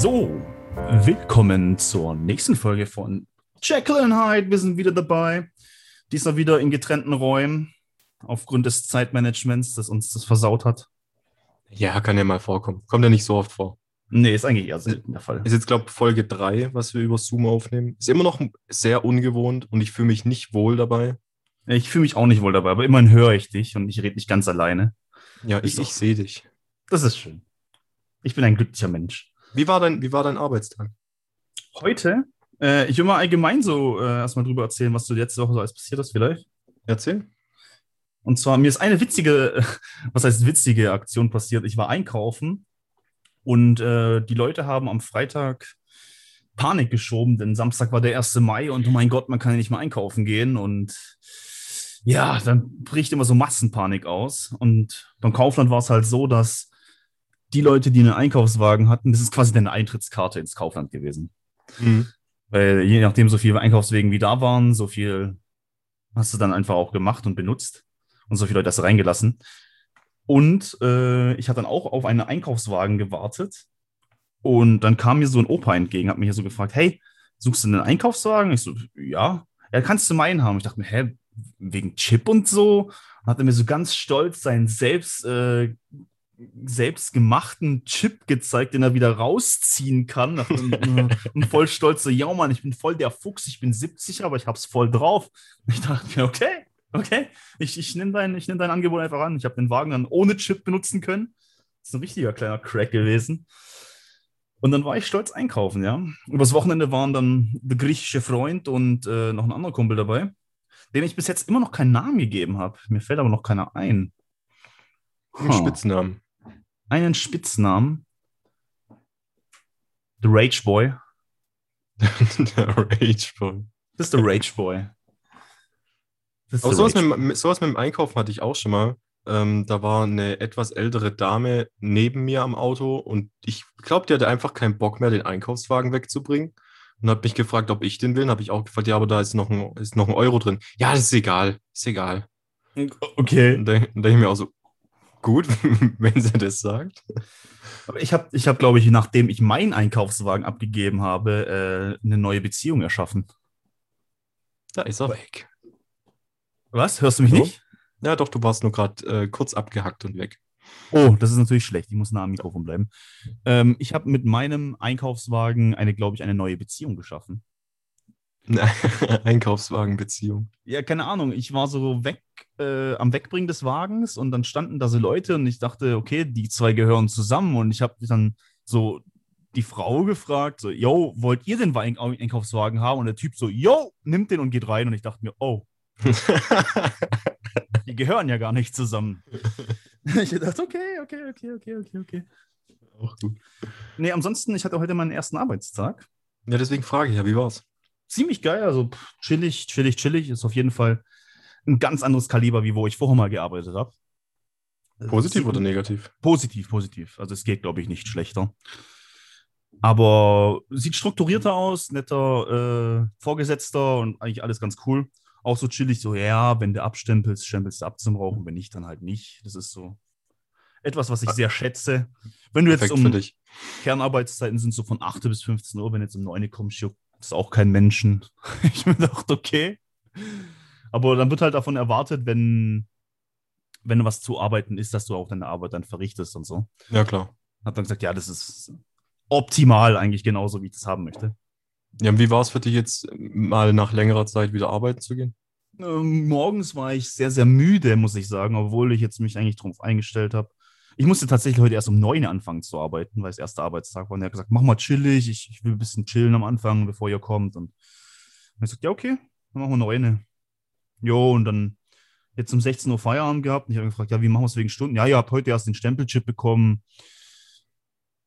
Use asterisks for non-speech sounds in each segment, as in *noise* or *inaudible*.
So, willkommen zur nächsten Folge von Jekyll and Hyde. Wir sind wieder dabei. Diesmal wieder in getrennten Räumen aufgrund des Zeitmanagements, das uns das versaut hat. Ja, kann ja mal vorkommen. Kommt ja nicht so oft vor. Nee, ist eigentlich eher selten der Fall. Ist jetzt, glaube ich, Folge 3, was wir über Zoom aufnehmen. Ist immer noch sehr ungewohnt und ich fühle mich nicht wohl dabei. Ich fühle mich auch nicht wohl dabei, aber immerhin höre ich dich und ich rede nicht ganz alleine. Ja, ich, Ist ich sehe dich. Das ist schön. Ich bin ein glücklicher Mensch. Wie war dein, wie war dein Arbeitstag? Heute, äh, ich will mal allgemein so äh, erstmal drüber erzählen, was du letzte Woche so alles passiert ist, vielleicht. Erzähl. Und zwar, mir ist eine witzige, *laughs* was heißt witzige Aktion passiert. Ich war einkaufen und äh, die Leute haben am Freitag Panik geschoben, denn Samstag war der 1. Mai und oh mein Gott, man kann ja nicht mehr einkaufen gehen. Und ja, dann bricht immer so Massenpanik aus. Und beim Kaufland war es halt so, dass die Leute, die einen Einkaufswagen hatten, das ist quasi deine Eintrittskarte ins Kaufland gewesen. Mhm. Weil je nachdem, so viele Einkaufswegen wie da waren, so viel hast du dann einfach auch gemacht und benutzt. Und so viele Leute hast du reingelassen. Und äh, ich hatte dann auch auf einen Einkaufswagen gewartet. Und dann kam mir so ein Opa entgegen, hat mich hier so gefragt: Hey, suchst du einen Einkaufswagen? Ich so: Ja. Ja, kannst du meinen haben? Ich dachte mir: Hä, wegen Chip und so? Und hat er mir so ganz stolz seinen selbst, äh, selbstgemachten Chip gezeigt, den er wieder rausziehen kann. Und, *laughs* äh, und voll stolz so, ja Mann, ich bin voll der Fuchs, ich bin 70, aber ich hab's voll drauf. Ich dachte mir, okay, okay, ich, ich nehme dein, ich nehm dein Angebot einfach an. Ich habe den Wagen dann ohne Chip benutzen können. Das ist ein richtiger kleiner Crack gewesen. Und dann war ich stolz einkaufen, ja. Übers Wochenende waren dann der griechische Freund und äh, noch ein anderer Kumpel dabei, dem ich bis jetzt immer noch keinen Namen gegeben habe. Mir fällt aber noch keiner ein. Huh. Spitznamen. Einen Spitznamen. The Rage Boy. *laughs* der Rage Boy. Das ist der Rage Boy. Aber sowas mit, sowas mit dem Einkaufen hatte ich auch schon mal. Ähm, da war eine etwas ältere Dame neben mir am Auto und ich glaube, die hatte einfach keinen Bock mehr, den Einkaufswagen wegzubringen. Und hat mich gefragt, ob ich den will. Habe ich auch gefragt, ja, aber da ist noch ein, ist noch ein Euro drin. Ja, das ist egal. Ist egal. Okay. Und dann denke ich mir auch so, gut, *laughs* wenn sie das sagt. Aber ich habe, ich hab, glaube ich, nachdem ich meinen Einkaufswagen abgegeben habe, äh, eine neue Beziehung erschaffen. Da ist er weg. Was? Hörst du mich Hallo? nicht? Ja, doch, du warst nur gerade äh, kurz abgehackt und weg. Oh, das ist natürlich schlecht. Ich muss nah am Mikrofon bleiben. Ähm, ich habe mit meinem Einkaufswagen eine, glaube ich, eine neue Beziehung geschaffen. *laughs* Einkaufswagenbeziehung. Ja, keine Ahnung. Ich war so weg äh, am Wegbringen des Wagens und dann standen da so Leute und ich dachte, okay, die zwei gehören zusammen und ich habe dann so die Frau gefragt, so, yo, wollt ihr den Wein- Einkaufswagen haben? Und der Typ so, yo, nimmt den und geht rein und ich dachte mir, oh, *laughs* die gehören ja gar nicht zusammen. *laughs* ich dachte, okay, okay, okay, okay, okay, okay. Auch gut. Nee, ansonsten, ich hatte heute meinen ersten Arbeitstag. Ja, deswegen frage ich ja, wie war's? Ziemlich geil, also chillig, chillig, chillig. Ist auf jeden Fall ein ganz anderes Kaliber, wie wo ich vorher mal gearbeitet habe. Positiv oder negativ? Positiv, positiv. Also es geht, glaube ich, nicht schlechter. Aber sieht strukturierter aus, netter äh, Vorgesetzter und eigentlich alles ganz cool. Auch so chillig, so, ja, wenn du abstempelst, stempelst du ab zum Rauchen, wenn nicht, dann halt nicht. Das ist so etwas, was ich sehr schätze. Wenn du jetzt Perfekt um für dich. Kernarbeitszeiten sind so von 8 bis 15 Uhr, wenn jetzt um 9 Uhr kommst, juckt das auch kein Menschen. *laughs* ich mir gedacht, okay. Aber dann wird halt davon erwartet, wenn, wenn was zu arbeiten ist, dass du auch deine Arbeit dann verrichtest und so. Ja, klar. Hab dann gesagt, ja, das ist optimal eigentlich genauso, wie ich das haben möchte. Ja, und wie war es für dich jetzt, mal nach längerer Zeit wieder arbeiten zu gehen? Ähm, morgens war ich sehr, sehr müde, muss ich sagen, obwohl ich jetzt mich eigentlich drauf eingestellt habe. Ich musste tatsächlich heute erst um 9 Uhr anfangen zu arbeiten, weil es erster Arbeitstag war. Und er hat gesagt, mach mal chillig, ich, ich will ein bisschen chillen am Anfang, bevor ihr kommt. Und ich gesagt, ja, okay, dann machen wir 9 Uhr. Jo, und dann jetzt um 16 Uhr Feierabend gehabt. Und ich habe gefragt, ja, wie machen wir es wegen Stunden? Ja, ihr habt heute erst den Stempelchip bekommen.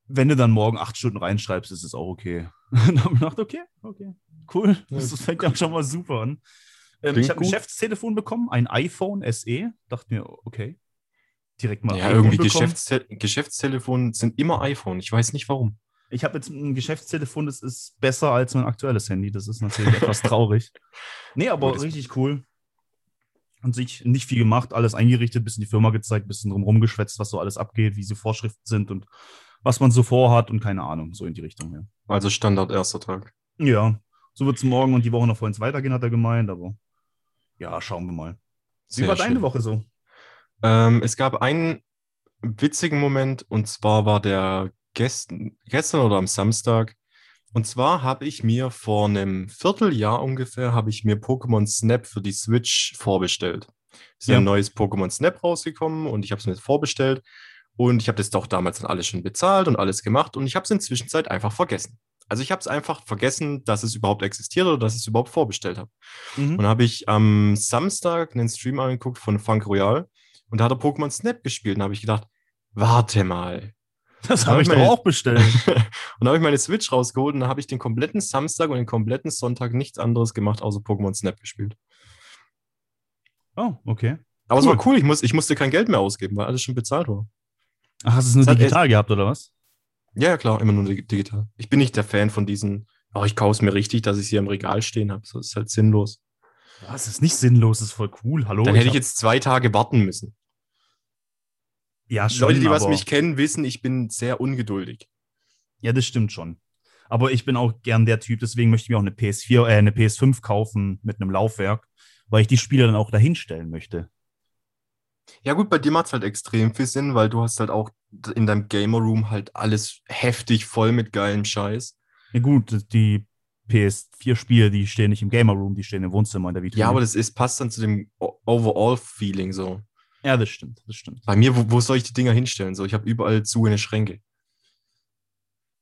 Wenn du dann morgen acht Stunden reinschreibst, ist es auch okay. *laughs* dann habe ich gedacht, okay, okay, cool. Das, fängt ja schon mal super an. Ähm, ich habe ein. Geschäftstelefon bekommen, ein iPhone SE. Dachte mir, okay. Direkt mal. Ja, iPhone irgendwie. Geschäftstel Geschäftstelefone sind immer iPhone. Ich weiß nicht warum. Ich habe jetzt ein Geschäftstelefon, das ist besser als mein aktuelles Handy. Das ist natürlich etwas *laughs* traurig. Nee, aber das- richtig cool. An sich nicht viel gemacht, alles eingerichtet, bisschen die Firma gezeigt, bisschen drum rumgeschwätzt, was so alles abgeht, wie sie Vorschriften sind und was man so vorhat und keine Ahnung, so in die Richtung. Ja, Also Standard erster Tag. ja so wird es morgen und die Woche noch vor uns weitergehen, hat er gemeint, aber ja, schauen wir mal. Wie Sehr war deine schön. Woche so? Ähm, es gab einen witzigen Moment und zwar war der gestern, gestern oder am Samstag. Und zwar habe ich mir vor einem Vierteljahr ungefähr habe ich mir Pokémon Snap für die Switch vorbestellt. Es ist Ja. ein neues Pokémon Snap rausgekommen und ich habe es mir vorbestellt und ich habe das doch damals dann alles schon bezahlt und alles gemacht und ich habe es in der Zwischenzeit einfach vergessen. Also ich habe es einfach vergessen, dass es überhaupt existiert oder dass ich es überhaupt vorbestellt habe. Mhm. Und habe ich am Samstag einen Stream angeguckt von Funk Royal und da hat er Pokémon Snap gespielt. Und da habe ich gedacht, warte mal. Das habe ich doch meine- auch bestellt. *laughs* und da habe ich meine Switch rausgeholt und da habe ich den kompletten Samstag und den kompletten Sonntag nichts anderes gemacht, außer Pokémon Snap gespielt. Oh, okay. Aber es Cool. war cool, ich, muss, ich musste kein Geld mehr ausgeben, weil alles schon bezahlt war. Ach, hast du es nur Es hat digital gehabt, oder was? Ja, ja, klar, immer nur dig- digital. Ich bin nicht der Fan von diesen, oh, ich kaufe es mir richtig, dass ich es hier im Regal stehen habe. Das ist halt sinnlos. Das ist nicht sinnlos, das ist voll cool. Hallo. Dann hätte ich jetzt zwei Tage warten müssen. Ja, schon. Leute, die was mich kennen, wissen, ich bin sehr ungeduldig. Ja, das stimmt schon. Aber ich bin auch gern der Typ, deswegen möchte ich mir auch eine PS4, äh, eine PS5 kaufen mit einem Laufwerk, weil ich die Spiele dann auch dahinstellen möchte. Ja, gut, bei dir macht es halt extrem viel Sinn, weil du hast halt auch in deinem Gamer Room halt alles heftig voll mit geilem Scheiß. Ja, gut, die PS4-Spiele, die stehen nicht im Gamer Room, die stehen im Wohnzimmer in der Vitrine. Ja, aber das ist, passt dann zu dem Overall-Feeling so. Ja, das stimmt, das stimmt. Bei mir, wo, wo soll ich die Dinger hinstellen? So, ich habe überall zu in Schränke.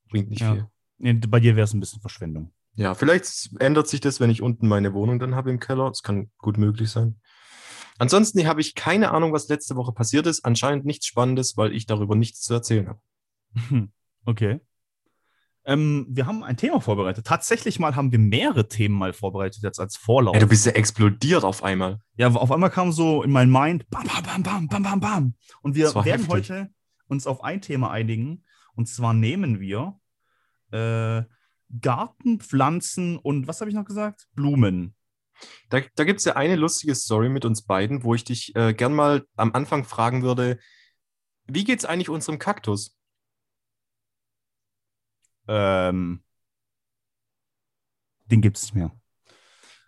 Bringt nicht Ja. viel. Nee, bei dir wäre es ein bisschen Verschwendung. Ja, vielleicht ändert sich das, wenn ich unten meine Wohnung dann habe im Keller. Das kann gut möglich sein. Ansonsten habe ich keine Ahnung, was letzte Woche passiert ist. Anscheinend nichts Spannendes, weil ich darüber nichts zu erzählen habe. *laughs* Okay. Ähm, wir haben ein Thema vorbereitet. Tatsächlich mal haben wir mehrere Themen mal vorbereitet, jetzt als Vorlauf. Ey, du bist ja explodiert auf einmal. Ja, auf einmal kam so in mein Mind, bam, bam, bam, bam, bam, bam, bam. Und wir werden heftig. heute uns auf ein Thema einigen. Und zwar nehmen wir äh, Garten, Pflanzen und was habe ich noch gesagt? Blumen. Da, da gibt es ja eine lustige Story mit uns beiden, wo ich dich äh, gern mal am Anfang fragen würde, wie geht's eigentlich unserem Kaktus? Ähm, den gibt es nicht mehr.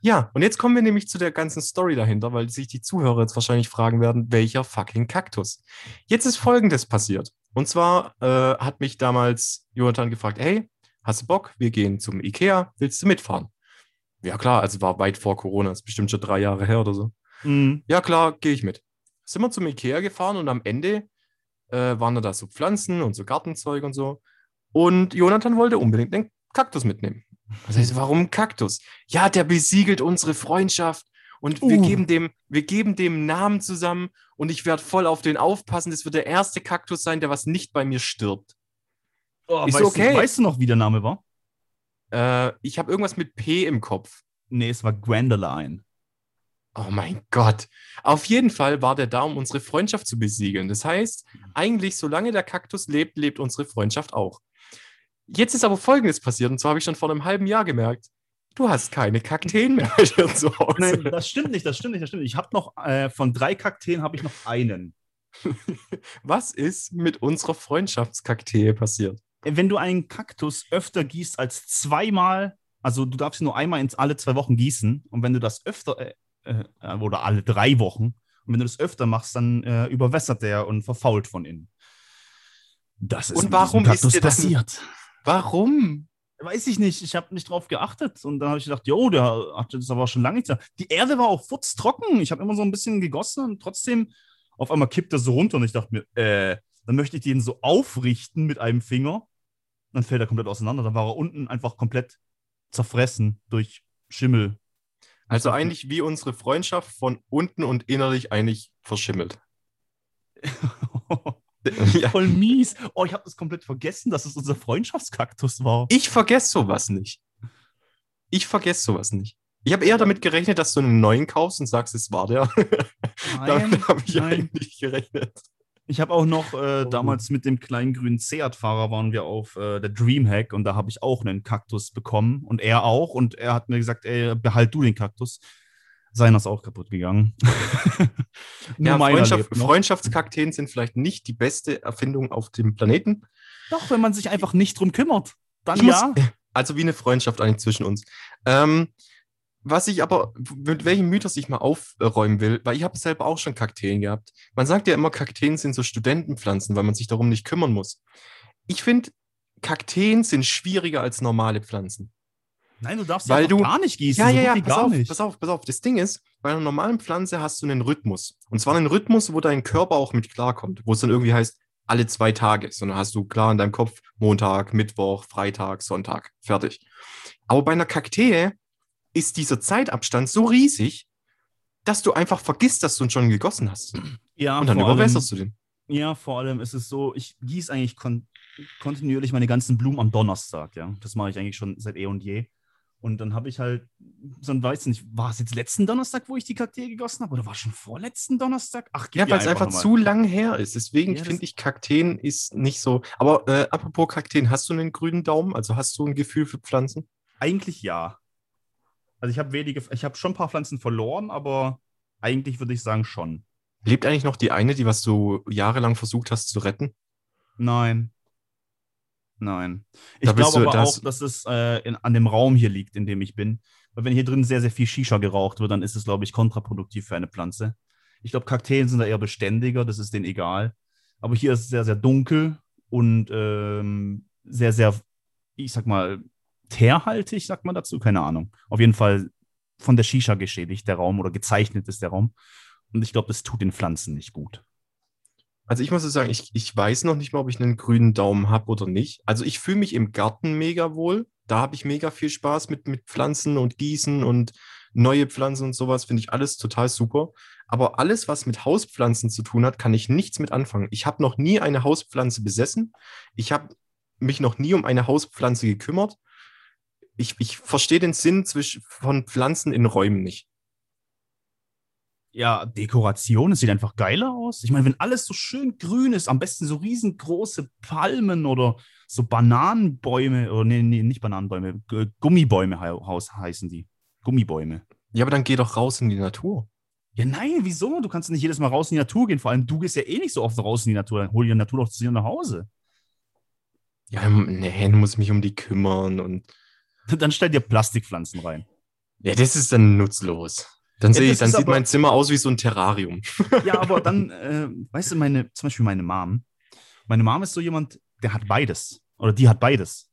Ja, und jetzt kommen wir nämlich zu der ganzen Story dahinter, weil sich die Zuhörer jetzt wahrscheinlich fragen werden, welcher fucking Kaktus? Jetzt ist Folgendes passiert. Und zwar äh, hat mich damals Jonathan gefragt, hey, hast du Bock? Wir gehen zum Ikea, willst du mitfahren? Ja klar, also war weit vor Corona, ist bestimmt schon drei Jahre her oder so. Mhm. Ja, klar, gehe ich mit. Sind wir zum Ikea gefahren und am Ende äh, waren da so Pflanzen und so Gartenzeug und so. Und Jonathan wollte unbedingt einen Kaktus mitnehmen. Das heißt, warum Kaktus? Ja, der besiegelt unsere Freundschaft und wir, Uh. geben dem, wir geben dem Namen zusammen und ich werde voll auf den aufpassen. Das wird der erste Kaktus sein, der was nicht bei mir stirbt. Oh, Ist weißt, okay. du, weißt du noch, wie der Name war? Äh, ich habe irgendwas mit P im Kopf. Nee, es war Gwendoline. Oh mein Gott. Auf jeden Fall war der da, um unsere Freundschaft zu besiegeln. Das heißt, eigentlich, solange der Kaktus lebt, lebt unsere Freundschaft auch. Jetzt ist aber Folgendes passiert, und zwar habe ich schon vor einem halben Jahr gemerkt, du hast keine Kakteen mehr *laughs* zu Hause. Nein, das stimmt nicht, das stimmt nicht, das stimmt nicht. Ich habe noch, äh, von drei Kakteen habe ich noch einen. *laughs* Was ist mit unserer Freundschaftskaktee passiert? Wenn du einen Kaktus öfter gießt als zweimal, also du darfst ihn nur einmal ins alle zwei Wochen gießen und wenn du das öfter, äh, äh, oder alle drei Wochen, und wenn du das öfter machst, dann äh, überwässert der und verfault von innen. Das ist Und warum ist dir dann- passiert. Warum? Weiß ich nicht, ich habe nicht drauf geachtet. Und dann habe ich gedacht, jo, der hat das aber schon lange nicht. Die Erde war auch futztrocken. Ich habe immer so ein bisschen gegossen und trotzdem auf einmal kippt er so runter und ich dachte mir, äh, dann möchte ich den so aufrichten mit einem Finger. Dann fällt er komplett auseinander. Dann war er unten einfach komplett zerfressen durch Schimmel. Also eigentlich wie unsere Freundschaft von unten und innerlich eigentlich verschimmelt. *laughs* *laughs* ja. Voll mies. Oh, ich habe das komplett vergessen, dass es unser Freundschaftskaktus war. Ich vergesse sowas nicht. Ich vergesse sowas nicht. Ich habe eher damit gerechnet, dass du einen neuen kaufst und sagst, es war der. *laughs* damit habe ich nein. eigentlich gerechnet. Ich habe auch noch äh, Oh. damals mit dem kleinen grünen Seat-Fahrer waren wir auf äh, der Dreamhack und da habe ich auch einen Kaktus bekommen und er auch und er hat mir gesagt, ey, behalt du den Kaktus. Seiner ist auch kaputt gegangen. *laughs* Ja, Freundschaft. Freundschaftskakteen sind vielleicht nicht die beste Erfindung auf dem Planeten. Doch, wenn man sich einfach nicht drum kümmert. Dann Ich muss- ja. *laughs* Also wie eine Freundschaft eigentlich zwischen uns. Ähm, was ich aber, mit welchem Mythos ich mal aufräumen will, weil ich habe selber auch schon Kakteen gehabt. Man sagt ja immer, Kakteen sind so Studentenpflanzen, weil man sich darum nicht kümmern muss. Ich finde, Kakteen sind schwieriger als normale Pflanzen. Nein, du darfst Weil ja du- gar nicht gießen. Ja, ja, ja, pass gar auf, nicht. pass auf, pass auf. Das Ding ist, bei einer normalen Pflanze hast du einen Rhythmus. Und zwar einen Rhythmus, wo dein Körper auch mit klarkommt, wo es dann irgendwie heißt, alle zwei Tage. Sondern hast du klar in deinem Kopf Montag, Mittwoch, Freitag, Sonntag. Fertig. Aber bei einer Kaktee ist dieser Zeitabstand so riesig, dass du einfach vergisst, dass du ihn schon gegossen hast. Ja, Und dann vor allem, überwässerst du den. ja, vor allem ist es so, ich gieße eigentlich kon kontinuierlich meine ganzen Blumen am Donnerstag, ja. Das mache ich eigentlich schon seit eh und je. Und dann habe ich halt, so ein weiß nicht, war es jetzt letzten Donnerstag, wo ich die Kakteen gegossen habe? Oder war es schon vorletzten Donnerstag? Ach, Ja, weil es einfach nochmal. zu lang her ist. Deswegen Ja, finde ich, Kakteen ist nicht so. Aber äh, apropos Kakteen, hast du einen grünen Daumen? Also hast du ein Gefühl für Pflanzen? Eigentlich ja. Also ich habe wenige, ich habe schon ein paar Pflanzen verloren, aber eigentlich würde ich sagen schon. Lebt eigentlich noch die eine, die was du jahrelang versucht hast zu retten? Nein. Nein. Ich Da glaube aber das- auch, dass es äh, in, an dem Raum hier liegt, in dem ich bin. Weil wenn hier drin sehr, sehr viel Shisha geraucht wird, dann ist es, glaube ich, kontraproduktiv für eine Pflanze. Ich glaube, Kakteen sind da eher beständiger, das ist denen egal. Aber hier ist es sehr, sehr dunkel und ähm, sehr, sehr, ich sag mal, teerhaltig, sagt man dazu, keine Ahnung. Auf jeden Fall von der Shisha geschädigt, der Raum, oder gezeichnet ist der Raum. Und ich glaube, das tut den Pflanzen nicht gut. Also ich muss so sagen, ich, ich weiß noch nicht mal, ob ich einen grünen Daumen habe oder nicht. Also ich fühle mich im Garten mega wohl. Da habe ich mega viel Spaß mit, mit Pflanzen und Gießen und neue Pflanzen und sowas. Finde ich alles total super. Aber alles, was mit Hauspflanzen zu tun hat, kann ich nichts mit anfangen. Ich habe noch nie eine Hauspflanze besessen. Ich habe mich noch nie um eine Hauspflanze gekümmert. Ich, ich verstehe den Sinn zwischen, von Pflanzen in Räumen nicht. Ja, Dekoration, es sieht einfach geiler aus. Ich meine, wenn alles so schön grün ist, am besten so riesengroße Palmen oder so Bananenbäume, oder nee, nee, nicht Bananenbäume, Gummibäume haus- heißen die. Gummibäume. Ja, aber dann geh doch raus in die Natur. Ja, nein, wieso? Du kannst nicht jedes Mal raus in die Natur gehen. Vor allem, du gehst ja eh nicht so oft raus in die Natur. Dann hol die Natur doch zu dir nach Hause. Ja, nee, dann muss ich mich um die kümmern und *laughs* Dann stell dir Plastikpflanzen rein. Ja, das ist dann nutzlos. Dann, Ja, sehe ich, das dann sieht aber- mein Zimmer aus wie so ein Terrarium. *laughs* Ja, aber dann, *laughs* äh, weißt du, meine, zum Beispiel meine Mom. Meine Mom ist so jemand, der hat beides. Oder die hat beides.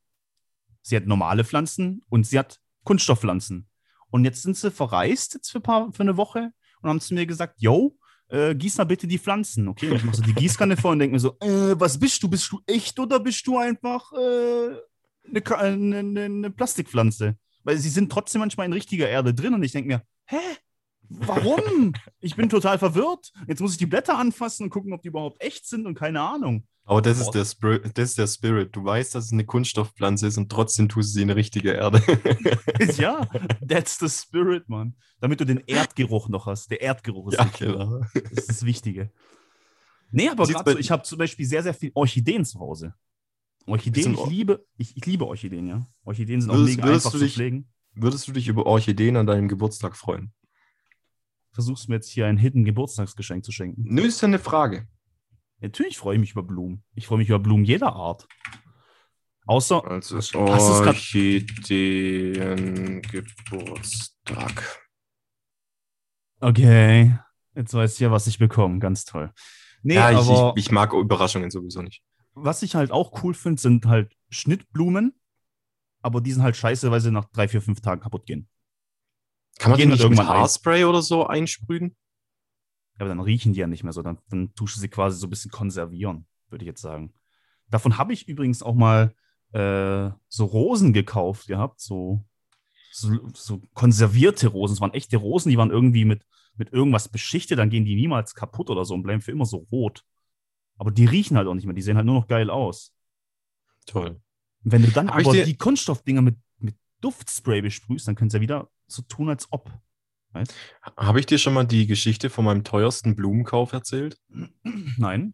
Sie hat normale Pflanzen und sie hat Kunststoffpflanzen. Und jetzt sind sie verreist, jetzt für, paar, für eine Woche, und haben zu mir gesagt: Yo, äh, gieß mal bitte die Pflanzen. Okay, und ich mache so die Gießkanne vor und denke mir so: äh, Was bist du? Bist du echt oder bist du einfach äh, eine, eine, eine, eine Plastikpflanze? Weil sie sind trotzdem manchmal in richtiger Erde drin und ich denke mir: Hä? Warum? Ich bin total verwirrt. Jetzt muss ich die Blätter anfassen und gucken, ob die überhaupt echt sind und keine Ahnung. Aber das ist, der Spirit, das ist der Spirit. Du weißt, dass es eine Kunststoffpflanze ist und trotzdem tust du sie in eine richtige Erde. *laughs* ja, *laughs* that's the spirit, Mann. Damit du den Erdgeruch noch hast. Der Erdgeruch ist ja, wichtig. genau. Das ist das Wichtige. Nee, aber gerade so, ich habe zum Beispiel sehr, sehr viel Orchideen zu Hause. Orchideen, ich liebe, ich, ich liebe Orchideen, ja. Orchideen sind auch Würdest- mega würdest einfach du zu dich- pflegen. Würdest du dich über Orchideen an deinem Geburtstag freuen? Versuchst mir jetzt hier ein hidden Geburtstagsgeschenk zu schenken. Nö, ist ja eine Frage. Natürlich freue ich mich über Blumen. Ich freue mich über Blumen jeder Art. Außer, Also Hast Orchideen-Geburtstag. okay, jetzt weiß ich ja, was ich bekomme. Ganz toll. Nee, ja, ich, aber ich, ich mag Überraschungen sowieso nicht. was ich halt auch cool finde, sind halt Schnittblumen. Aber die sind halt scheiße, weil sie nach drei, vier, fünf Tagen kaputt gehen. Kann man die Gehen nicht halt mit irgendwann ein. Haarspray oder so einsprühen? Aber dann riechen die ja nicht mehr so. Dann, dann tust du sie quasi so ein bisschen konservieren, würde ich jetzt sagen. Davon habe ich übrigens auch mal äh, so Rosen gekauft gehabt, so, so, so konservierte Rosen. Es waren echte Rosen, die waren irgendwie mit, mit irgendwas beschichtet, dann gehen die niemals kaputt oder so und bleiben für immer so rot. Aber die riechen halt auch nicht mehr, die sehen halt nur noch geil aus. Toll. Und wenn du dann Hab aber die Kunststoffdinger mit, mit Duftspray besprühst, dann können sie ja wieder so tun, als ob. Habe ich dir schon mal die Geschichte von meinem teuersten Blumenkauf erzählt? Nein.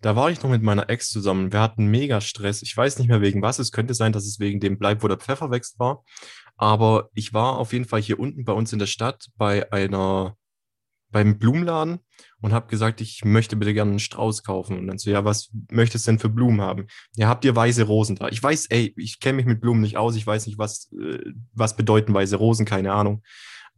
Da war ich noch mit meiner Ex zusammen. Wir hatten mega Stress. Ich weiß nicht mehr wegen was. Es könnte sein, dass es wegen dem Bleib, wo der Pfeffer wächst war. Aber ich war auf jeden Fall hier unten bei uns in der Stadt bei einer, beim Blumenladen und habe gesagt, ich möchte bitte gerne einen Strauß kaufen. Und dann so, ja, was möchtest du denn für Blumen haben? Ja, habt ihr weiße Rosen da? Ich weiß, ey, ich kenne mich mit Blumen nicht aus. Ich weiß nicht, was, äh, was bedeuten weiße Rosen, keine Ahnung.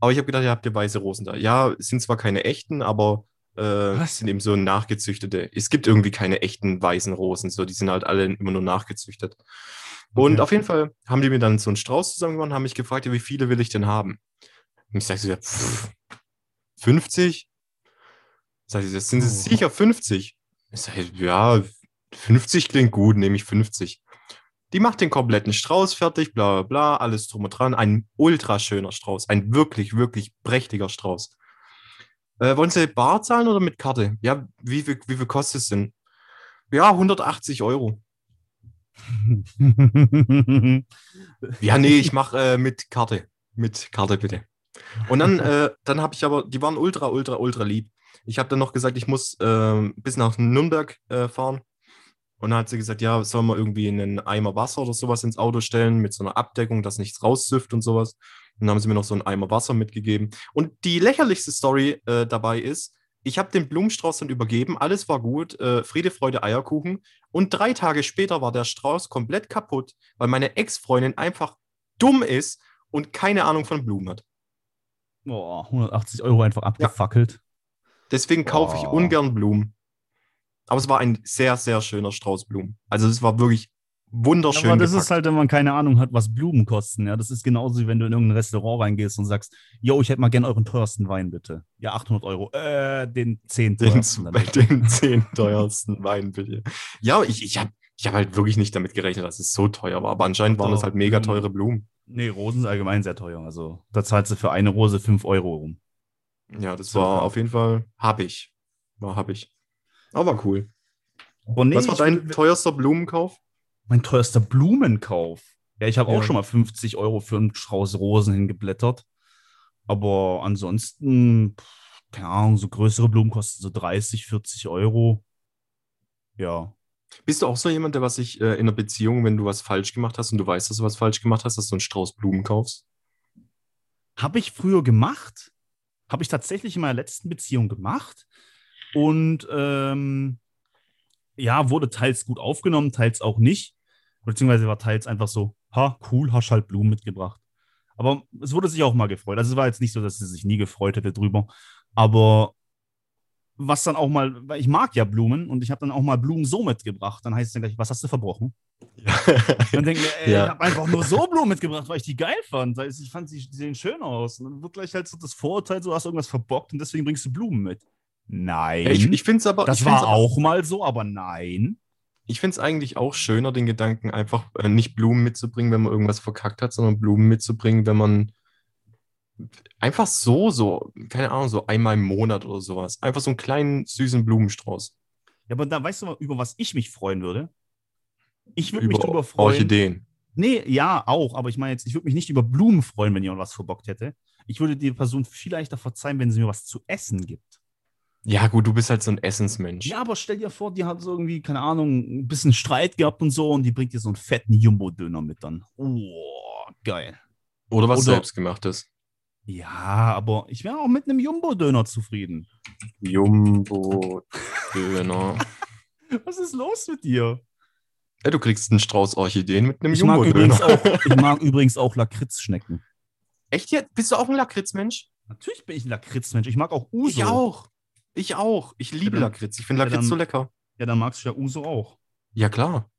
Aber ich habe gedacht, ihr habt ihr weiße Rosen da. Ja, sind zwar keine echten, aber äh, sind eben so nachgezüchtete. Es gibt irgendwie keine echten weißen Rosen, so die sind halt alle immer nur nachgezüchtet. Und Okay. auf jeden Fall haben die mir dann so einen Strauß zusammengemacht und haben mich gefragt, ja, wie viele will ich denn haben? Und ich sage so, ja, pff, 50? Sag ich, das sind Oh. sicher 50. Ich sage, ja, 50 klingt gut, nehme ich 50. Die macht den kompletten Strauß fertig, bla bla bla, alles drum und dran. Ein ultra schöner Strauß, ein wirklich, wirklich prächtiger Strauß. Äh, wollen Sie bar zahlen oder mit Karte? Ja, wie viel, wie viel kostet es denn? Ja, 180 Euro. *laughs* Ja, nee, ich mache äh, mit Karte. Mit Karte bitte. Und dann, äh, dann habe ich aber, die waren ultra, ultra, ultra lieb. Ich habe dann noch gesagt, ich muss ähm, bis nach Nürnberg äh, fahren. Und dann hat sie gesagt, ja, soll man irgendwie einen Eimer Wasser oder sowas ins Auto stellen mit so einer Abdeckung, dass nichts rauszüfft und sowas. Und dann haben sie mir noch so einen Eimer Wasser mitgegeben. Und die lächerlichste Story äh, dabei ist, ich habe den Blumenstrauß dann übergeben, alles war gut, äh, Friede, Freude, Eierkuchen. Und drei Tage später war der Strauß komplett kaputt, weil meine Ex-Freundin einfach dumm ist und keine Ahnung von Blumen hat. Boah, 180 Euro einfach abgefackelt. Deswegen kaufe ich Oh. ungern Blumen. Aber es war ein sehr, sehr schöner Strauß Blumen. Also es war wirklich wunderschön. Aber das gepackt. ist halt, wenn man keine Ahnung hat, was Blumen kosten. Ja, das ist genauso wie wenn du in irgendein Restaurant reingehst und sagst, yo, ich hätte mal gerne euren teuersten Wein, bitte. Ja, 800 Euro. Äh, den 10 den, teuersten bitte. *laughs* den zehn teuersten Wein, bitte. Ja, ich, ich habe ich hab halt wirklich nicht damit gerechnet, dass es so teuer war. Aber anscheinend waren das halt mega Blumen. teure Blumen. Nee, Rosen sind allgemein sehr teuer. Also da zahlst du für eine Rose 5 Euro rum. Ja, das war auf jeden Fall, hab ich. War, hab ich. Aber cool. Aber nee, Was war dein teuerster Blumenkauf? mein teuerster Blumenkauf. Ja, ich habe Ja. auch schon mal 50 Euro für einen Strauß Rosen hingeblättert. Aber ansonsten, keine Ahnung, so größere Blumen kosten so 30, 40 Euro. Ja. Bist du auch so jemand, der was sich äh, in einer Beziehung, wenn du was falsch gemacht hast und du weißt, dass du was falsch gemacht hast, dass du einen Strauß Blumen kaufst? Habe ich früher gemacht. Habe ich tatsächlich in meiner letzten Beziehung gemacht. Und ähm, ja, wurde teils gut aufgenommen, teils auch nicht. Beziehungsweise war teils einfach so, ha, cool, hast halt Blumen mitgebracht. Aber es wurde sich auch mal gefreut. Also es war jetzt nicht so, dass sie sich nie gefreut hätte drüber. Aber was dann auch mal, weil ich mag ja Blumen und ich habe dann auch mal Blumen so mitgebracht. Dann heißt es dann gleich, was hast du verbrochen? *laughs* Dann denke ich, ey, Ja. ich habe einfach nur so Blumen mitgebracht, weil ich die geil fand. Weil Ich fand, sie sehen schön aus. Und dann wird gleich halt so das Vorurteil, so hast du irgendwas verbockt und deswegen bringst du Blumen mit. Nein. Ja, ich ich finde es aber. das war aber, auch mal so, aber nein. Ich finde es eigentlich auch schöner, den Gedanken, einfach äh, nicht Blumen mitzubringen, wenn man irgendwas verkackt hat, sondern Blumen mitzubringen, wenn man einfach so, so, keine Ahnung, so einmal im Monat oder sowas. Einfach so einen kleinen, süßen Blumenstrauß. Ja, aber da weißt du mal, über was ich mich freuen würde? Ich würde mich Über darüber freuen. Orchideen. Nee, ja, auch. Aber ich meine jetzt, ich würde mich nicht über Blumen freuen, wenn jemand was verbockt hätte. Ich würde die Person viel leichter verzeihen, wenn sie mir was zu essen gibt. Ja, gut, du bist halt so ein Essensmensch. Ja, aber stell dir vor, die hat so irgendwie, keine Ahnung, ein bisschen Streit gehabt und so und die bringt dir so einen fetten Jumbo-Döner mit dann. Oh, geil. Oder was Oder- selbstgemachtes. Ja, aber ich wäre auch mit einem Jumbo-Döner zufrieden. Jumbo-Döner. *laughs* Was ist los mit dir? ja, du kriegst einen Strauß Orchideen mit einem Ich mag, übrigens Jumbo-Döner. auch, *laughs* ich mag übrigens auch Lakritzschnecken. Echt jetzt? Bist du auch ein Lakritzmensch? Natürlich bin ich ein Lakritzmensch. Ich mag auch Uso. Ich auch. Ich auch. Ich liebe Ja, dann- Lakritz. Ich finde ja, Lakritz dann- so lecker. Ja, dann magst du ja Uso auch. Ja, klar.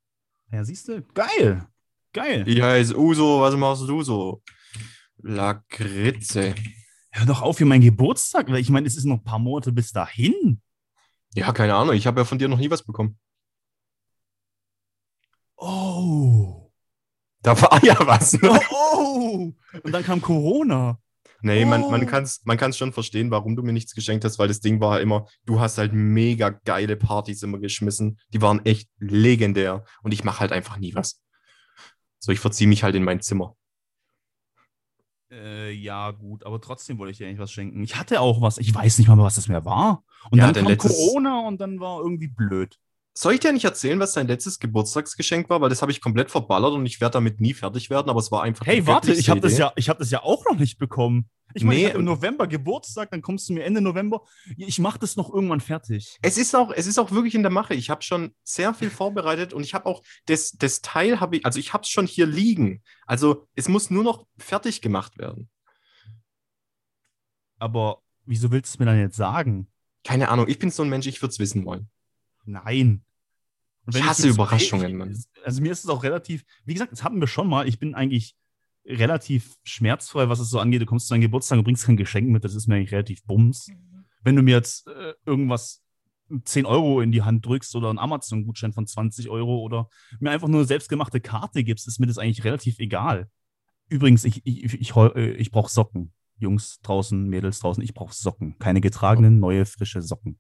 Ja, siehst du? Geil. Geil. Ich heiße Uso, was machst du so? Lakritze. Hör doch auf für meinen Geburtstag. weil Ich meine, es ist noch ein paar Monate bis dahin. Ja, keine Ahnung. Ich habe ja von dir noch nie was bekommen. Oh. Da war ja was. Oh, oh. Und dann kam Corona. Nee, man, Oh. man kann es man kann's schon verstehen, warum du mir nichts geschenkt hast, weil das Ding war immer, du hast halt mega geile Partys immer geschmissen. Die waren echt legendär. Und ich mache halt einfach nie was. So, ich verziehe mich halt in mein Zimmer. Äh, ja, gut, aber trotzdem wollte ich dir eigentlich was schenken. Ich hatte auch was. Ich weiß nicht mal, was das mehr war. Und Ja, dann kam letztes- Corona und dann war irgendwie blöd. Soll ich dir nicht erzählen, was dein letztes Geburtstagsgeschenk war? Weil das habe ich komplett verballert und ich werde damit nie fertig werden, aber es war einfach. Hey, warte, ich habe das, ja, ich hab das ja auch noch nicht bekommen. Ich meine, Nee, ich im November Geburtstag, dann kommst du mir Ende November. Ich mache das noch irgendwann fertig. Es ist auch, es ist auch wirklich in der Mache. Ich habe schon sehr viel vorbereitet und ich habe auch das, das Teil habe ich, also ich habe es schon hier liegen. Also es muss nur noch fertig gemacht werden. Aber wieso willst du es mir dann jetzt sagen? Keine Ahnung, ich bin so ein Mensch, ich würde es wissen wollen. Nein. Ich hasse Überraschungen, Mann. Also mir ist es auch relativ, wie gesagt, das hatten wir schon mal. Ich bin eigentlich relativ schmerzfrei, was es so angeht. Du kommst zu deinem Geburtstag und bringst kein Geschenk mit, das ist mir eigentlich relativ bums. Wenn du mir jetzt äh, irgendwas 10 Euro in die Hand drückst oder einen Amazon-Gutschein von 20 Euro oder mir einfach nur eine selbstgemachte Karte gibst, ist mir das eigentlich relativ egal. Übrigens, ich, ich, ich, ich, äh, ich brauche Socken. Jungs draußen, Mädels draußen, ich brauche Socken. Keine getragenen, neue, frische Socken.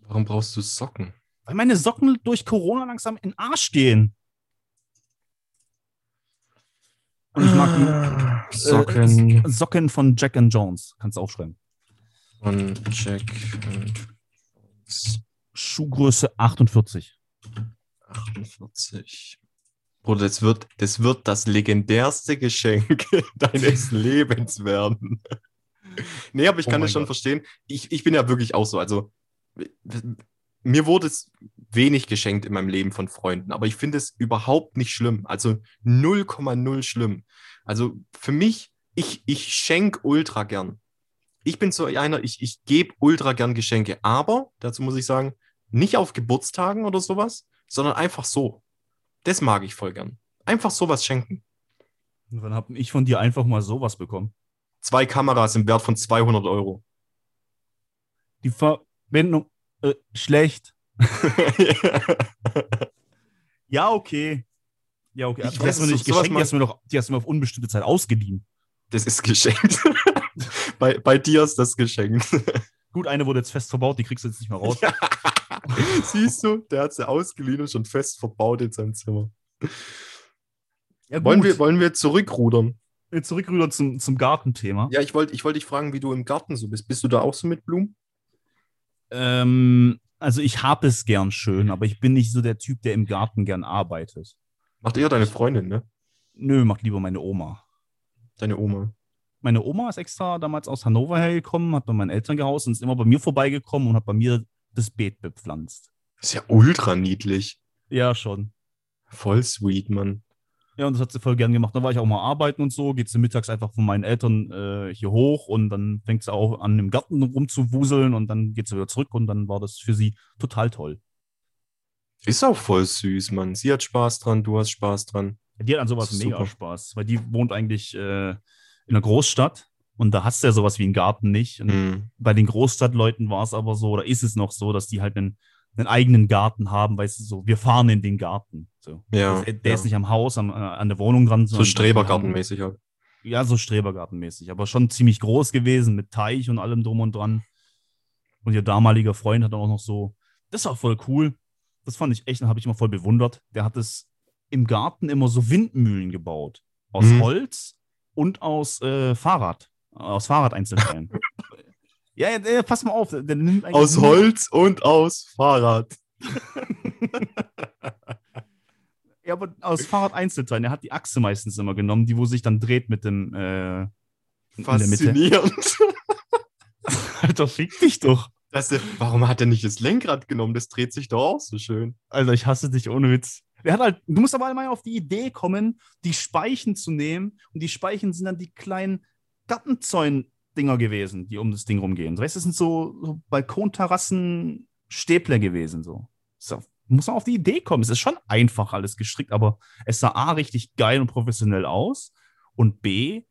Warum brauchst du Socken? Weil meine Socken durch Corona langsam in den Arsch gehen. Und ich mag Ah, die Socken äh, Socken von Jack and Jones. Kannst du aufschreiben. von Jack and Schuhgröße 48. 48. Bruder, das wird, das wird das legendärste Geschenk *laughs* deines Lebens werden. Nee, aber ich Oh kann mein das schon Gott. verstehen. Ich, ich bin ja wirklich auch so. Also, mir wurde es wenig geschenkt in meinem Leben von Freunden, aber ich finde es überhaupt nicht schlimm. Also 0,0 schlimm. Also für mich, ich, ich schenke ultra gern. Ich bin so einer, ich, ich gebe ultra gern Geschenke, aber, dazu muss ich sagen, nicht auf Geburtstagen oder sowas, sondern einfach so. Das mag ich voll gern. Einfach sowas schenken. Und dann habe ich von dir einfach mal sowas bekommen. Zwei Kameras im Wert von 200 Euro. Die Verbindung äh, schlecht. *laughs* Ja, okay. Ja, okay. Ich weiß, nicht so- geschenkt, die hast du mir, doch, die hast du mir auf unbestimmte Zeit ausgeliehen. das ist geschenkt. *laughs* bei, bei dir ist das geschenkt. Gut, eine wurde jetzt fest verbaut, die kriegst du jetzt nicht mehr raus. *laughs* Siehst du, der hat sie ausgeliehen und schon fest verbaut in seinem Zimmer. Ja, Wollen wir, wollen wir zurückrudern? Jetzt zurück rüber zum, zum Gartenthema. Ja, ich wollte ich wollt dich fragen, wie du im Garten so bist. Bist du da auch so mit Blumen? Ähm, also ich habe es gern schön, aber ich bin nicht so der Typ, der im Garten gern arbeitet. Macht eher deine Freundin, ne? Nö, macht lieber meine Oma. Deine Oma. Meine Oma ist extra damals aus Hannover hergekommen, hat bei meinen Eltern gehaust und ist immer bei mir vorbeigekommen und hat bei mir das Beet bepflanzt. Ist ja ultra niedlich. Ja, schon. Voll sweet, Mann. Ja, und das hat sie voll gern gemacht. Dann war ich auch mal arbeiten und so, geht sie mittags einfach von meinen Eltern äh, hier hoch und dann fängt sie auch an, im Garten rumzuwuseln und dann geht sie wieder zurück und dann war das für sie total toll. Ist auch voll süß, Mann. Sie hat Spaß dran, du hast Spaß dran. Die hat an sowas mega super. Spaß, weil die wohnt eigentlich äh, in einer Großstadt und da hast du ja sowas wie einen Garten nicht. Mhm. bei den Großstadtleuten war es aber so, oder ist es noch so, dass die halt einen, einen eigenen Garten haben, weißt du, so, wir fahren in den Garten. So. Ja, der der ja. ist nicht am Haus, am, äh, an der Wohnung dran. So Strebergartenmäßig halt. Ja, so Strebergartenmäßig, aber schon ziemlich groß gewesen mit Teich und allem drum und dran. Und ihr damaliger Freund hat dann auch noch so, das war voll cool. Das fand ich echt, habe ich immer voll bewundert. Der hat es im Garten immer so Windmühlen gebaut. Aus Mhm. Holz und aus äh, Fahrrad. Aus Fahrradeinzelteilen. *laughs* ja, ja, ja, pass mal auf. Aus Holz und aus Fahrrad. *laughs* Ja, aber aus Fahrradeinzelteilen. Er hat die Achse meistens immer genommen, die, wo sich dann dreht mit dem äh. Faszinierend. *laughs* Alter, fick dich doch. Das, warum hat er nicht das Lenkrad genommen? Das dreht sich doch auch so schön. Alter, ich hasse dich ohne Witz. Der hat halt, du musst aber mal auf die Idee kommen, die Speichen zu nehmen. Und die Speichen sind dann die kleinen Gartenzäun-Dinger gewesen, die um das Ding rumgehen. Weißt du, das sind so, so Balkonterrassen, Stäbler gewesen. So. so. Muss man auf die Idee kommen. Es ist schon einfach alles gestrickt, aber es sah A richtig geil und professionell aus. Und B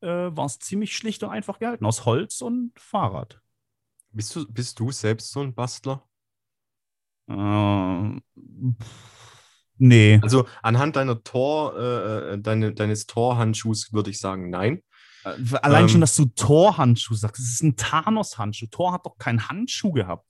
äh, war es ziemlich schlicht und einfach gehalten. Aus Holz und Fahrrad. Bist du, bist du selbst so ein Bastler? Äh, pff, nee. Also anhand deiner Tor, äh, deine, deines Torhandschuhs würde ich sagen, nein. Äh, Allein Ähm, schon, dass du Thor-Handschuh sagst. Das ist ein Thanos-Handschuh. Thor hat doch keinen Handschuh gehabt.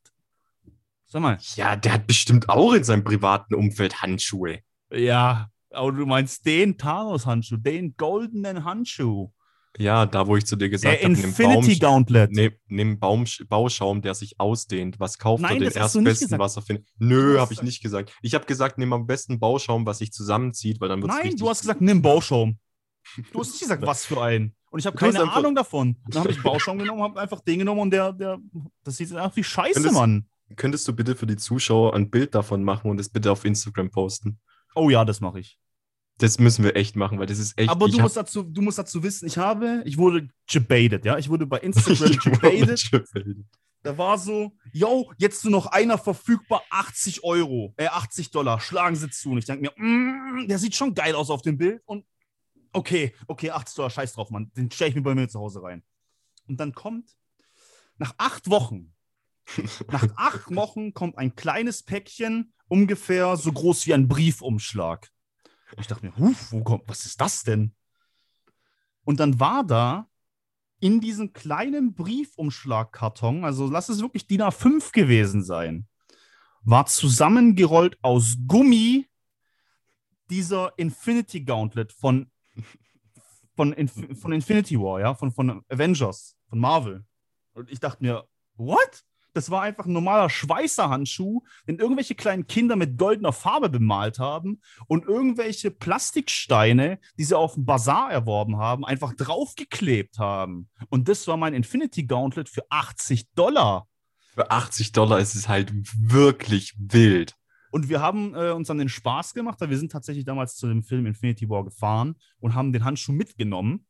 Sag mal. Ja, der hat bestimmt auch in seinem privaten Umfeld Handschuhe. Ja, aber du meinst den Thanos-Handschuh, den goldenen Handschuh. Ja, da, wo ich zu dir gesagt habe, nimm, Infinity Baum, Gauntlet. nimm, nimm Baum, Bauschaum, der sich ausdehnt. Was kauft Nein, er? Den erstbesten, was er findet. Nö, habe ich nicht gesagt. Ich habe gesagt, nimm am besten Bauschaum, was sich zusammenzieht, weil dann wird es Nein, du hast gesagt, nimm Bauschaum. Du hast nicht gesagt, was für einen. Und ich habe keine einfach- Ahnung davon. Dann habe ich Bauschaum genommen, habe einfach den genommen und der, der, das sieht einfach wie Scheiße, Könntest- Mann. Könntest du bitte für die Zuschauer ein Bild davon machen und es bitte auf Instagram posten? Oh ja, das mache ich. Das müssen wir echt machen, weil das ist echt. Aber du hab- musst, dazu, du musst dazu wissen, ich habe, ich wurde gebaitet, ja. Ich wurde bei Instagram *laughs* gebaitet. Da war so, yo, jetzt nur noch einer verfügbar, 80 Euro, äh, 80 Dollar, schlagen sie zu. Und ich denke mir, mm, der sieht schon geil aus auf dem Bild. Und okay, okay, 80 Dollar, scheiß drauf, Mann. Den stelle ich mir bei mir zu Hause rein. Und dann kommt, nach acht Wochen, *laughs* nach acht Wochen kommt ein kleines Päckchen, ungefähr so groß wie ein Briefumschlag. Ich dachte mir, huf, wo kommt, was ist das denn? Und dann war da in diesem kleinen Briefumschlagkarton, also lass es wirklich DIN A5 gewesen sein, war zusammengerollt aus Gummi dieser Infinity Gauntlet von, von, Inf von Infinity War, ja, von, von Avengers, von Marvel. Und ich dachte mir, what? Das war einfach ein normaler Schweißerhandschuh, den irgendwelche kleinen Kinder mit goldener Farbe bemalt haben und irgendwelche Plastiksteine, die sie auf dem Bazar erworben haben, einfach draufgeklebt haben. Und das war mein Infinity Gauntlet für 80 Dollar. Für 80 Dollar ist es halt wirklich wild. Und wir haben äh, uns dann den Spaß gemacht, weil wir sind tatsächlich damals zu dem Film Infinity War gefahren und haben den Handschuh mitgenommen.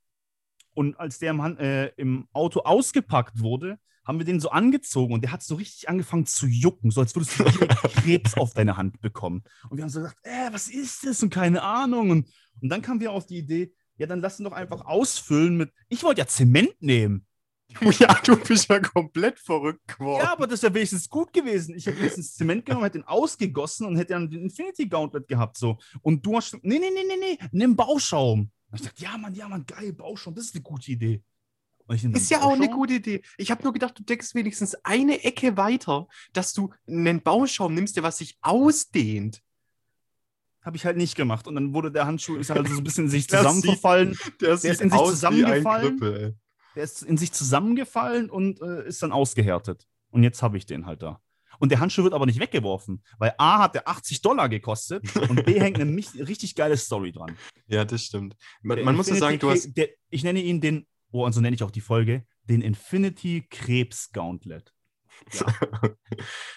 Und als der im, äh, im Auto ausgepackt wurde, haben wir den so angezogen und der hat so richtig angefangen zu jucken, so als würdest du *laughs* Krebs auf deine Hand bekommen. Und wir haben so gedacht, äh, was ist das? Und keine Ahnung. Und, und dann kamen wir auf die Idee, ja, dann lass ihn doch einfach ausfüllen mit. Ich wollte ja Zement nehmen. *laughs* Ja, du bist ja komplett verrückt geworden. Ja, aber das wäre wenigstens gut gewesen. Ich hätte wenigstens Zement genommen, hätte ihn ausgegossen und hätte dann den Infinity Gauntlet gehabt. So. Und du hast, nee, nee, nee, nee, nee, nimm Bauschaum. Und ich dachte, ja, Mann, ja, Mann, geil, Bauschaum, das ist eine gute Idee. Ist ja auch eine Bauschaum. gute Idee. Ich habe nur gedacht, du denkst wenigstens eine Ecke weiter, dass du einen Bauschaum nimmst, der was sich ausdehnt. Habe ich halt nicht gemacht. Und dann wurde der Handschuh ist halt so ein bisschen in sich *laughs* zusammenverfallen. Der, ist in sich zusammengefallen. Krüppel, ey. Der ist in sich zusammengefallen und äh, ist dann ausgehärtet. Und jetzt habe ich den halt da. Und der Handschuh wird aber nicht weggeworfen, weil A hat der 80 Dollar gekostet und B hängt eine richtig geile Story dran. Ja, das stimmt. Man, Der man muss ja sagen, du hast. Der, ich nenne ihn den, oh, und so nenne ich auch die Folge, den Infinity Krebs Gauntlet. Ja. *laughs*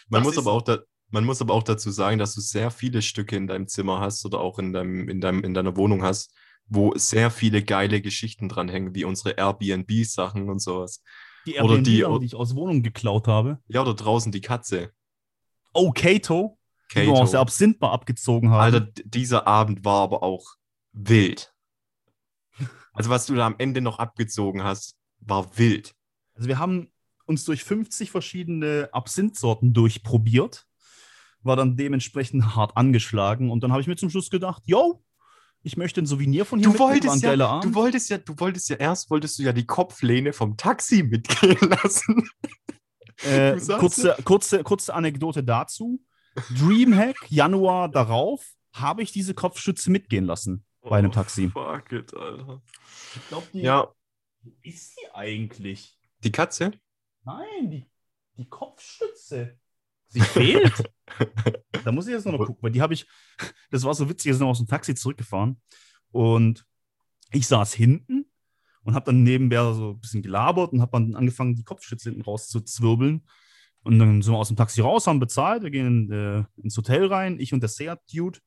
Man Das muss, aber auch da, man muss aber auch dazu sagen, dass du sehr viele Stücke in deinem Zimmer hast oder auch in, deinem, in, deinem, in deiner Wohnung hast, wo sehr viele geile Geschichten dranhängen, wie unsere Airbnb-Sachen und sowas. Die Oder Airbnb, die- die, die ich aus Wohnung geklaut habe. Ja, oder draußen die Katze. Oh, Kato, die wir Kato. aus der Absinthbar abgezogen haben. Alter, dieser Abend war aber auch wild. Also, was du da am Ende noch abgezogen hast, war wild. Also wir haben uns durch 50 verschiedene Absinthsorten durchprobiert, war dann dementsprechend hart angeschlagen und dann habe ich mir zum Schluss gedacht, yo, ich möchte ein Souvenir von hier Du wolltest, ja, geiler du wolltest ja, du wolltest ja erst, wolltest du ja die Kopflehne vom Taxi mitgehen *laughs* lassen. Äh, kurze, kurze, kurze Anekdote dazu. Dreamhack, Januar darauf, habe ich diese Kopfstütze mitgehen lassen bei einem Taxi. Oh, Fuck it, Alter. Ich glaube, die Ja, wo ist sie eigentlich? die Katze? Nein, die, die Kopfstütze. Sie fehlt. *laughs* da muss ich jetzt noch mal gucken, weil die habe ich, das war so witzig, wir sind aus dem Taxi zurückgefahren und ich saß hinten und habe dann nebenher so ein bisschen gelabert und habe dann angefangen, die Kopfstütze hinten rauszuzwirbeln. Und dann sind wir aus dem Taxi raus, haben bezahlt, wir gehen in, äh, ins Hotel rein, ich und der Seat-Dude.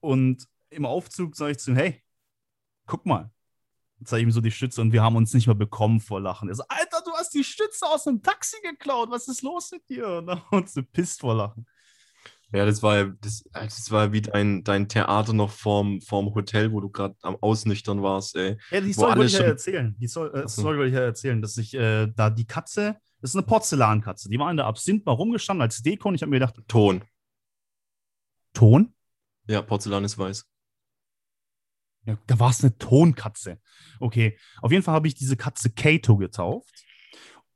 Und im Aufzug sage ich zu ihm, hey, guck mal. Zeige ich ihm so die Stütze und wir haben uns nicht mehr bekommen vor Lachen. Er so, Alter, du hast die Stütze aus dem Taxi geklaut, was ist los mit dir? Und dann haben uns gepisst vor Lachen. Ja, das war ja, das, das war wie dein, dein Theater noch vorm, vorm Hotel, wo du gerade am Ausnüchtern warst, ey. Ja, die Story wollte ich ja erzählen. Die Story, äh. Story wollte ich ja erzählen, dass ich äh, da die Katze, das ist eine Porzellankatze, die war in der Absinth mal rumgestanden als Deko und ich habe mir gedacht, Ton. Ton? Ja, Porzellan ist weiß. Ja, da war es eine Tonkatze. Okay, auf jeden Fall habe ich diese Katze Kato getauft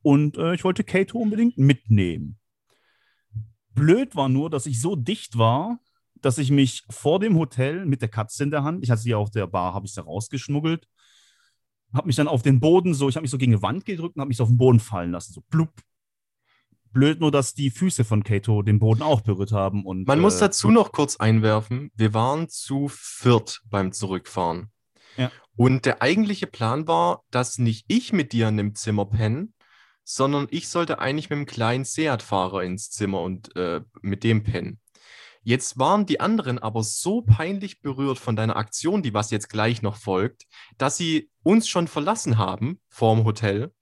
und äh, ich wollte Kato unbedingt mitnehmen. Blöd war nur, dass ich so dicht war, dass ich mich vor dem Hotel mit der Katze in der Hand, ich hatte sie ja auf der Bar, habe ich sie rausgeschmuggelt, Hab mich dann auf den Boden so, ich habe mich so gegen die Wand gedrückt und habe mich so auf den Boden fallen lassen. So blub. Blöd nur, dass die Füße von Kato den Boden auch berührt haben. Und, Man muss äh, dazu noch kurz einwerfen, wir waren zu viert beim Zurückfahren. Ja. Und der eigentliche Plan war, dass nicht ich mit dir in dem Zimmer penne, sondern ich sollte eigentlich mit dem kleinen Seat-Fahrer ins Zimmer und äh, mit dem pennen. Jetzt waren die anderen aber so peinlich berührt von deiner Aktion, die was jetzt gleich noch folgt, dass sie uns schon verlassen haben vorm Hotel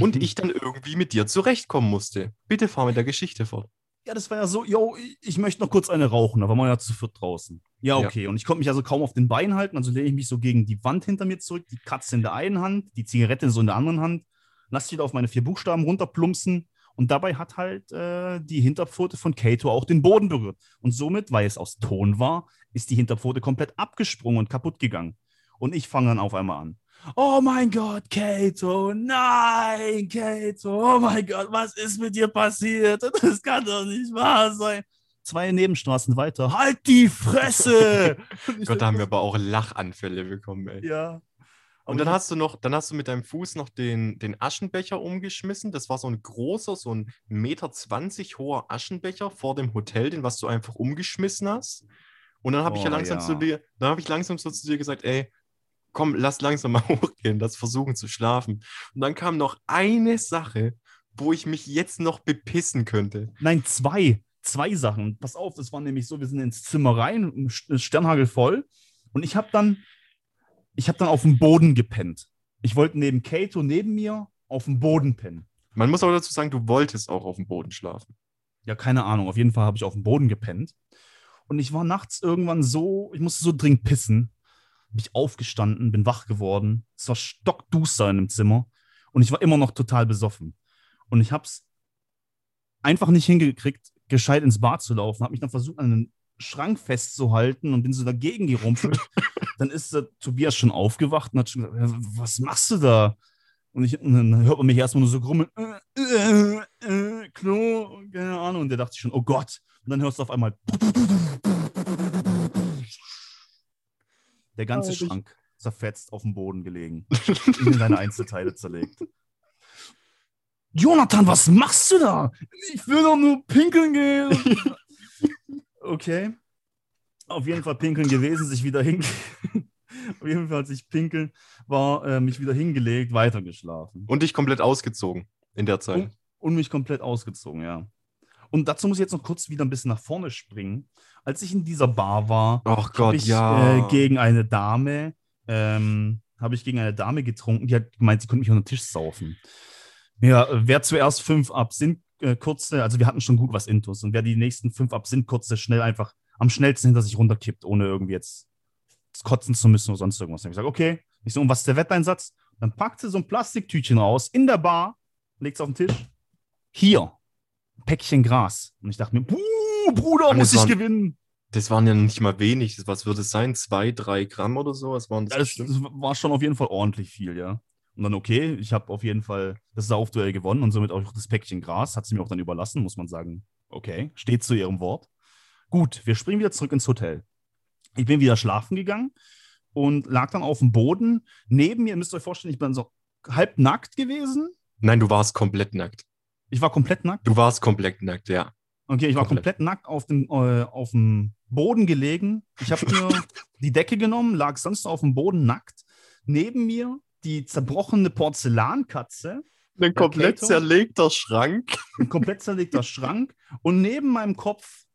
und Mhm. ich dann irgendwie mit dir zurechtkommen musste. Bitte fahr mit der Geschichte fort. Ja, das war ja so, yo, ich- möchte noch kurz eine rauchen. Da waren wir ja zu viert draußen. Ja, Ja. okay. Und ich konnte mich also kaum auf den Beinen halten. Also lehne ich mich so gegen die Wand hinter mir zurück, die Katze in der einen Hand, die Zigarette so in der anderen Hand. Lass wieder auf meine vier Buchstaben runterplumpsen. Und dabei hat halt äh, die Hinterpfote von Kato auch den Boden berührt. Und somit, weil es aus Ton war, ist die Hinterpfote komplett abgesprungen und kaputt gegangen. Und ich fange dann auf einmal an. Oh mein Gott, Kato, nein, Kato, oh mein Gott, was ist mit dir passiert? *laughs* Das kann doch nicht wahr sein. Zwei Nebenstraßen weiter, halt die Fresse! *laughs* Ich Gott, da haben wir aber auch Lachanfälle bekommen, ey. Ja. Und dann hast du noch, dann hast du mit deinem Fuß noch den, den Aschenbecher umgeschmissen. Das war so ein großer, so ein Meter zwanzig hoher Aschenbecher vor dem Hotel, den was du einfach umgeschmissen hast. Und dann habe ich ja Oh, langsam ja. zu dir, dann habe ich langsam so zu dir gesagt, ey, komm, lass langsam mal *laughs* hochgehen, lass versuchen zu schlafen. Und dann kam noch eine Sache, wo ich mich jetzt noch bepissen könnte. Nein, zwei. Zwei Sachen. Pass auf, das war nämlich so, wir sind ins Zimmer rein, St- Sternhagel voll. Und ich habe dann, ich habe dann auf dem Boden gepennt. Ich wollte neben Kato, neben mir, auf dem Boden pennen. Man muss aber dazu sagen, du wolltest auch auf dem Boden schlafen. Ja, keine Ahnung. Auf jeden Fall habe ich auf dem Boden gepennt. Und ich war nachts irgendwann so, ich musste so dringend pissen. Bin ich aufgestanden, bin wach geworden. Es war stockduster in dem Zimmer. Und ich war immer noch total besoffen. Und ich habe es einfach nicht hingekriegt, gescheit ins Bad zu laufen. Habe mich dann versucht, an den Schrank festzuhalten und bin so dagegen gerumpelt. *laughs* dann ist der Tobias schon aufgewacht und hat schon gesagt, "Ja, was machst du da? Und, ich, und dann hört man mich erstmal nur so grummeln, äh, äh, äh, Klo, keine Ahnung. Und der dachte schon, oh Gott. Und dann hörst du auf einmal. Der ganze Oh, Schrank zerfetzt auf dem Boden gelegen. in seine Einzelteile zerlegt. Jonathan, was machst du da? Ich will doch nur pinkeln gehen. *laughs* okay. Auf jeden Fall pinkeln gewesen, sich wieder hin. *laughs* Auf jeden Fall, als ich pinkeln war, äh, mich wieder hingelegt, weitergeschlafen. Und dich komplett ausgezogen in der Zeit. Und mich komplett ausgezogen, ja. Und dazu muss ich jetzt noch kurz wieder ein bisschen nach vorne springen. Als ich in dieser Bar war, habe ich ja. äh, gegen eine Dame, ähm, habe ich gegen eine Dame getrunken, die hat gemeint, sie konnte mich unter den Tisch saufen. Ja, wer zuerst fünf ab sind, äh, kurze, also wir hatten schon gut was Intus und wer die nächsten fünf ab sind, kurze, schnell einfach am schnellsten hinter sich runterkippt, ohne irgendwie jetzt kotzen zu müssen oder sonst irgendwas. Dann hab ich gesagt, okay, ich so, und was ist der Wetteinsatz? Dann packt sie so ein Plastiktütchen raus in der Bar, legt es auf den Tisch. Hier, ein Päckchen Gras. Und ich dachte mir, puh, Bruder, muss ich waren- gewinnen. Das waren ja nicht mal wenig. Was würde es sein? Zwei, drei Gramm oder so? Was waren das? Ja, das, das war schon auf jeden Fall ordentlich viel, ja. Und dann, okay, ich habe auf jeden Fall das Saufduell gewonnen und somit auch das Päckchen Gras. Hat sie mir auch dann überlassen, muss man sagen. Okay, steht zu ihrem Wort. Gut, wir springen wieder zurück ins Hotel. Ich bin wieder schlafen gegangen und lag dann auf dem Boden. Neben mir, ihr müsst euch vorstellen, ich bin so halb nackt gewesen. Nein, du warst komplett nackt. Ich war komplett nackt. Du warst komplett nackt, ja. Okay, ich war Komplett. komplett nackt auf dem, äh, auf dem Boden gelegen. Ich habe mir *laughs* die Decke genommen, lag sonst auf dem Boden nackt. Neben mir die zerbrochene Porzellankatze, Ein komplett Kato? zerlegter Schrank. ein komplett zerlegter Schrank und neben meinem Kopf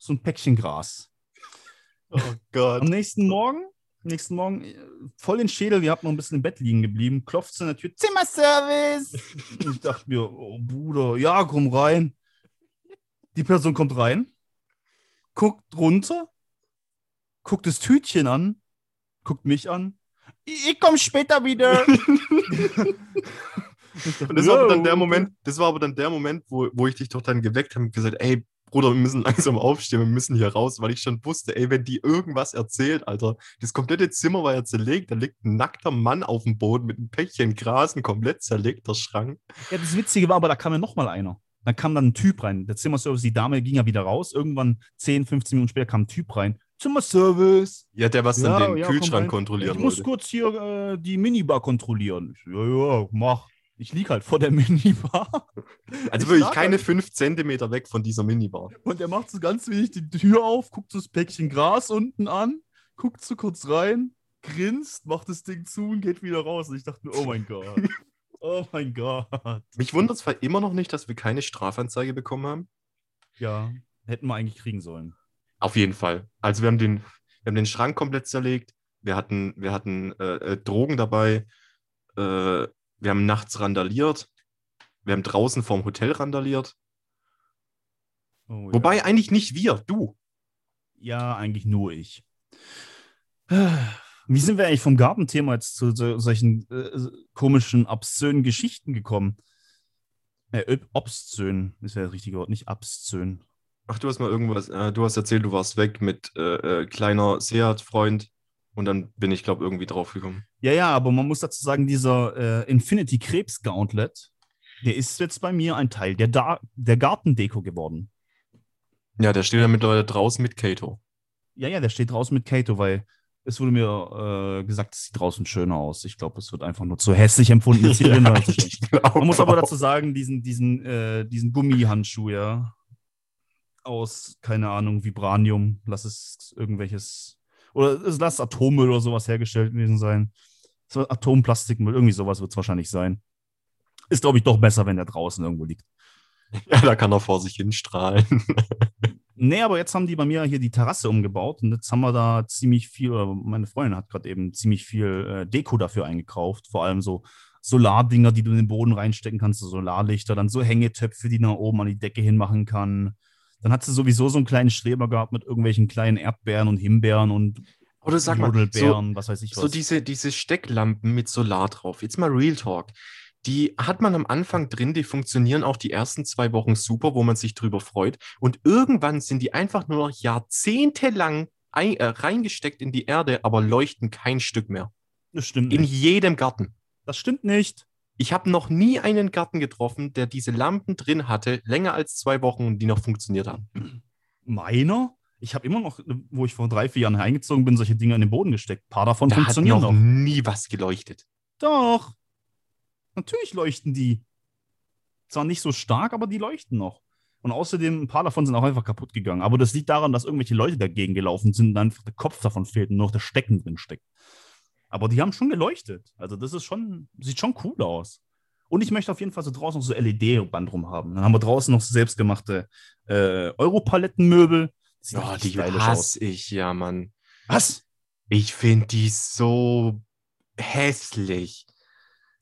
so ein Päckchen Gras. Oh Gott. Am nächsten Morgen, nächsten Morgen, äh, voll in Schädel, wir hatten noch ein bisschen im Bett liegen geblieben, klopft an der Tür, Zimmerservice. Ich dachte mir, oh Bruder, ja, komm rein. Die Person kommt rein, guckt runter, guckt das Tütchen an, guckt mich an. Ich, ich komm später wieder. Dachte, *laughs* Und das war aber dann der "Ja, Moment, das war aber dann der Moment, wo, wo ich dich doch dann geweckt habe und gesagt, ey, Bruder, wir müssen langsam aufstehen, wir müssen hier raus, weil ich schon wusste, ey, wenn die irgendwas erzählt, Alter, das komplette Zimmer war ja zerlegt, da liegt ein nackter Mann auf dem Boden mit einem Päckchen Gras, ein komplett zerlegter Schrank. Ja, das Witzige war aber, da kam ja noch mal einer. Dann kam dann ein Typ rein. Der Zimmerservice, die Dame ging ja wieder raus. Irgendwann 10, 15 Minuten später kam ein Typ rein. Zimmerservice. Ja, der was dann den ja, Kühlschrank kontrollieren Ich muss wollte. kurz hier äh, die Minibar kontrollieren. Ich ja, ja, mach. Ich lieg halt vor der Minibar. Also Ich wirklich keine halt- fünf Zentimeter weg von dieser Minibar. Und er macht so ganz wenig die Tür auf, guckt so das Päckchen Gras unten an, guckt so kurz rein, grinst, macht das Ding zu und geht wieder raus. Und ich dachte mir, oh mein Gott. *laughs* Oh mein Gott. Mich wundert zwar immer noch nicht, dass wir keine Strafanzeige bekommen haben. Ja, hätten wir eigentlich kriegen sollen. Auf jeden Fall. Also wir haben den, wir haben den Schrank komplett zerlegt. Wir hatten, wir hatten äh, äh, Drogen dabei. Äh, wir haben nachts randaliert. Wir haben draußen vorm Hotel randaliert. Oh, ja. Wobei eigentlich nicht wir, du. Ja, eigentlich nur ich. Wie sind wir eigentlich vom Gartenthema jetzt zu so, solchen äh, komischen, obszönen Geschichten gekommen? Äh, ob- obszön ist ja das richtige Wort, nicht obszön. Ach, du hast mal irgendwas, äh, du hast erzählt, du warst weg mit äh, äh, kleiner Seat-Freund. Und dann bin ich, glaube irgendwie drauf gekommen. Ja, ja, aber man muss dazu sagen, dieser äh, Infinity Krebs Gauntlet, der ist jetzt bei mir ein Teil der, da der Gartendeko geworden. Ja, der steht ja mittlerweile draußen mit Kato. Ja, ja, der steht draußen mit Kato, weil es wurde mir äh, gesagt, es sieht draußen schöner aus. Ich glaube, es wird einfach nur zu hässlich empfunden. *laughs* Ich glaub Man muss aber dazu sagen, diesen, diesen, äh, diesen Gummihandschuh, ja, aus, keine Ahnung, Vibranium, lass es irgendwelches, oder es lass Atommüll oder sowas hergestellt gewesen sein. Atomplastikmüll, irgendwie sowas wird es wahrscheinlich sein. Ist, glaube ich, doch besser, wenn der draußen irgendwo liegt. *laughs* Ja, da kann er vor sich hin strahlen. *laughs* Nee, aber jetzt haben die bei mir hier die Terrasse umgebaut und jetzt haben wir da ziemlich viel, oder meine Freundin hat gerade eben ziemlich viel äh, Deko dafür eingekauft. Vor allem so Solardinger, die du in den Boden reinstecken kannst, so Solarlichter, dann so Hängetöpfe, die nach oben an die Decke hinmachen kann. Dann hat sie sowieso so einen kleinen Streber gehabt mit irgendwelchen kleinen Erdbeeren und Himbeeren und Oder sag mal, so, was weiß ich was. so diese, diese Stecklampen mit Solar drauf. Jetzt mal Real Talk. Die hat man am Anfang drin, die funktionieren auch die ersten zwei Wochen super, wo man sich drüber freut. Und irgendwann sind die einfach nur noch jahrzehntelang ein, äh, reingesteckt in die Erde, aber leuchten kein Stück mehr. das stimmt In nicht. jedem Garten. Das stimmt nicht. Ich habe noch nie einen Garten getroffen, der diese Lampen drin hatte, länger als zwei Wochen und die noch funktioniert haben. Meiner? Ich habe immer noch, wo ich vor drei, vier Jahren eingezogen bin, solche Dinge in den Boden gesteckt. Ein paar davon Da hat funktionieren noch noch. nie was geleuchtet. Doch. Natürlich leuchten die. Zwar nicht so stark, aber die leuchten noch. Und außerdem, ein paar davon sind auch einfach kaputt gegangen. Aber das liegt daran, dass irgendwelche Leute dagegen gelaufen sind und einfach der Kopf davon fehlt und nur noch das Stecken drin steckt. Aber die haben schon geleuchtet. Also das ist schon, sieht schon cool aus. Und ich möchte auf jeden Fall so draußen noch so LED-Band rum haben. Dann haben wir draußen noch so selbstgemachte äh, Europalettenmöbel. Ja, richtig die hasse ich, ja, Mann. Was? Ich finde die so hässlich.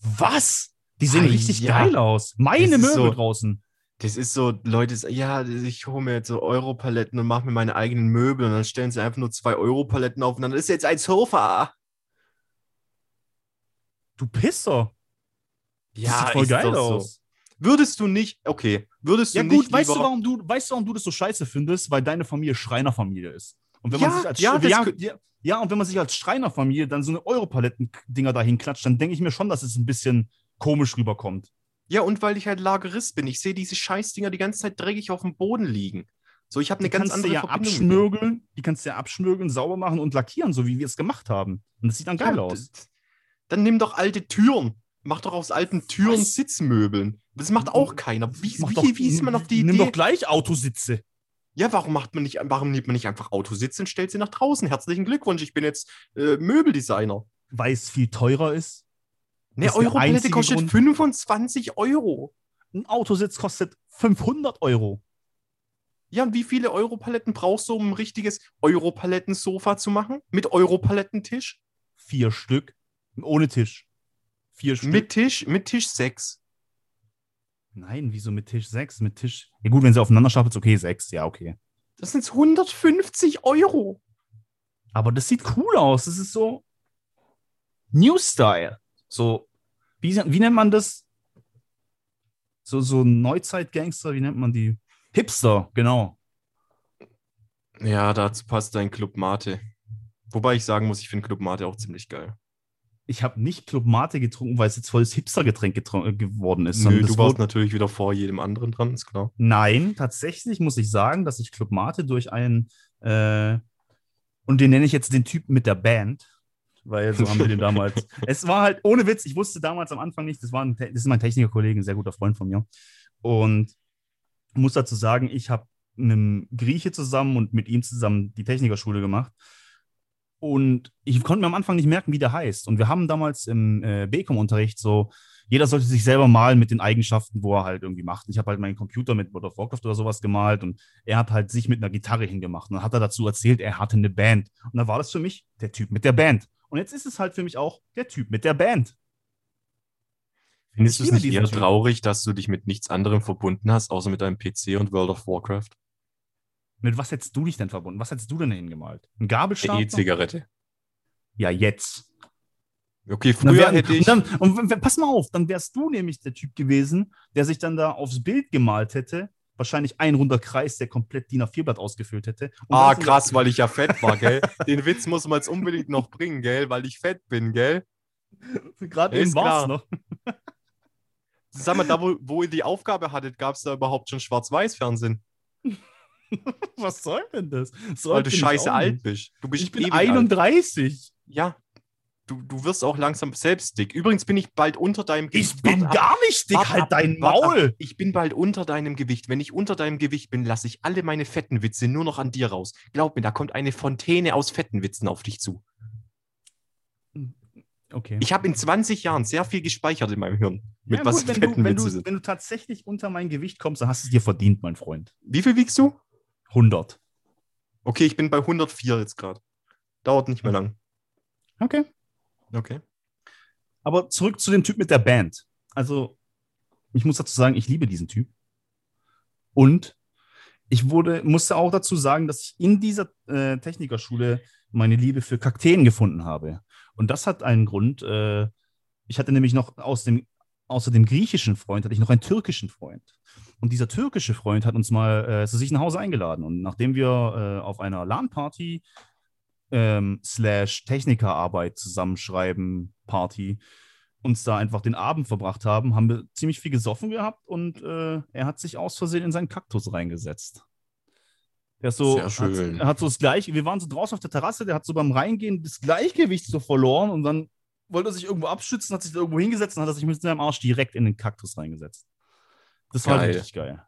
Was? Die sehen Ah, richtig ja. geil aus. Meine Das Möbel so- draußen. Das ist so, Leute, ja, ich hole mir jetzt so Europaletten und mache mir meine eigenen Möbel und dann stellen sie einfach nur zwei Europaletten auf und dann ist jetzt ein Sofa. Du Pisser. Das Ja, sieht voll geil doch so. aus. Würdest du nicht, okay, würdest du Ja, nicht gut, weißt du, warum du, weißt du, warum du das so scheiße findest? Weil deine Familie Schreinerfamilie ist. Und wenn Ja, man sich als ja, das ja, ja, ja, und wenn man sich als Schreinerfamilie dann so eine Europaletten-Dinger dahin klatscht, dann denke ich mir schon, dass es ein bisschen komisch rüberkommt. Ja, und weil ich halt Lagerist bin. Ich sehe diese Scheißdinger die ganze Zeit dreckig auf dem Boden liegen. So, ich habe eine Die ganz andere ja Verbindung abschmürgeln, die kannst du ja abschmürgeln, sauber machen und lackieren, so wie wir es gemacht haben. Und das sieht dann geil Ja, aus. Dann nimm doch alte Türen. Mach doch aus alten Türen Was? Sitzmöbeln. Das macht auch keiner. Wie, wie, doch- wie ist man auf die Nimm Idee? doch gleich Autositze. Ja, warum macht man nicht, warum nimmt man nicht einfach Autositze und stellt sie nach draußen? Herzlichen Glückwunsch, ich bin jetzt äh, Möbeldesigner. Weil es viel teurer ist. Ne, einzige kostet Grund. 25 Euro. Ein Autositz kostet 500 Euro. Ja, und wie viele Europaletten brauchst du, um ein richtiges Europalettensofa zu machen? Mit Europalettentisch? Vier Stück. Ohne Tisch. Vier Stück. Mit Tisch, mit Tisch 6. Nein, wieso mit Tisch 6? Mit Tisch. Ja, gut, wenn sie aufeinander stapelt, ist okay, 6. Ja, okay. Das sind 150 Euro. Aber das sieht cool aus. Das ist so New Style. So, wie, wie nennt man das? So, so Neuzeit-Gangster, wie nennt man die? Hipster, genau. Ja, dazu passt dein Club Mate. Wobei ich sagen muss, ich finde Club Mate auch ziemlich geil. Ich habe nicht Club Mate getrunken, weil es jetzt voll das Hipster-Getränk äh, geworden ist. Nö, du warst natürlich wieder vor jedem anderen dran, ist klar. Nein, tatsächlich muss ich sagen, dass ich Club Mate durch einen, äh, Und den nenne ich jetzt den Typen mit der Band. Weil so haben wir den damals. *laughs* es war halt, ohne Witz, ich wusste damals am Anfang nicht, das, war ein, das ist mein Technikerkollege, ein sehr guter Freund von mir. Und muss dazu sagen, ich habe mit einem Grieche zusammen und mit ihm zusammen die Technikerschule gemacht. Und ich konnte mir am Anfang nicht merken, wie der heißt. Und wir haben damals im äh, BCom-Unterricht so, jeder sollte sich selber malen mit den Eigenschaften, wo er halt irgendwie macht. Ich habe halt meinen Computer mit World of Warcraft oder sowas gemalt und er hat halt sich mit einer Gitarre hingemacht. Und dann hat er dazu erzählt, er hatte eine Band. Und dann war das für mich der Typ mit der Band. Und jetzt ist es halt für mich auch der Typ mit der Band. Findest du es nicht eher traurig, dass du dich mit nichts anderem verbunden hast, außer mit deinem PC und World of Warcraft? Mit was hättest du dich denn verbunden? Was hättest du denn hingemalt? Ein Gabelstab? E-Zigarette. Ja, jetzt. Okay, früher wär, hätte ich. Und, dann, und pass mal auf, dann wärst du nämlich der Typ gewesen, der sich dann da aufs Bild gemalt hätte. Wahrscheinlich ein runder Kreis, der komplett DIN A4-Blatt ausgefüllt hätte. Und ah, krass, weil ich ja fett war, gell? *laughs* Den Witz muss man jetzt unbedingt noch bringen, gell? Weil ich fett bin, gell? Gerade eben war es noch. Sag mal, da wo, wo ihr die Aufgabe hattet, gab es da überhaupt schon Schwarz-Weiß-Fernsehen? *laughs* *laughs* Was soll denn das? Soll Weil du scheiße alt bist. Du bist ich bin 31. Alt. Ja. Du, du wirst auch langsam selbst dick. Übrigens bin ich bald unter deinem Gewicht. Ich bin gar nicht dick, halt dein Maul. Ich bin bald unter deinem Gewicht. Wenn ich unter deinem Gewicht bin, lasse ich alle meine fetten Witze nur noch an dir raus. Glaub mir, da kommt eine Fontäne aus fetten Witzen auf dich zu. Okay. Ich habe in 20 Jahren sehr viel gespeichert in meinem Hirn. Mit ja, was gut, wenn, du, wenn, du, wenn du tatsächlich unter mein Gewicht kommst, dann hast du es dir verdient, mein Freund. Wie viel wiegst du? 100. Okay, ich bin bei 104 jetzt gerade. Dauert nicht mehr lang. Okay. Okay. Aber zurück zu dem Typ mit der Band. Also, ich muss dazu sagen, ich liebe diesen Typ. Und ich wurde, musste auch dazu sagen, dass ich in dieser äh, Technikerschule meine Liebe für Kakteen gefunden habe. Und das hat einen Grund. Äh, ich hatte nämlich noch aus dem, außer dem griechischen Freund, hatte ich noch einen türkischen Freund. Und dieser türkische Freund hat uns mal äh, zu sich nach Hause eingeladen. Und nachdem wir äh, auf einer LAN-Party ähm, slash Technikerarbeit zusammenschreiben Party uns da einfach den Abend verbracht haben, haben wir ziemlich viel gesoffen gehabt und äh, er hat sich aus Versehen in seinen Kaktus reingesetzt. Der ist so, Sehr schön. Hat, er hat so das Gleiche, wir waren so draußen auf der Terrasse, der hat so beim Reingehen das Gleichgewicht so verloren und dann wollte er sich irgendwo abschützen, hat sich da irgendwo hingesetzt und hat sich mit seinem Arsch direkt in den Kaktus reingesetzt. Das war geil. richtig geil.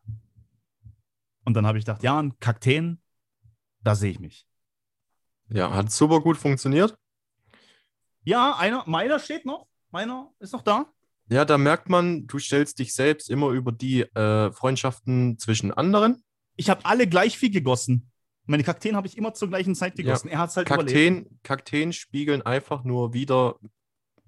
Und dann habe ich gedacht, ja, ein Kakteen, da sehe ich mich. Ja, hat super gut funktioniert. Ja, einer, meiner steht noch. Meiner ist noch da. Ja, da merkt man, du stellst dich selbst immer über die äh, Freundschaften zwischen anderen. Ich habe alle gleich viel gegossen. Meine Kakteen habe ich immer zur gleichen Zeit gegossen. Ja. Er hat es halt Kakteen, überlebt. Kakteen spiegeln einfach nur wieder,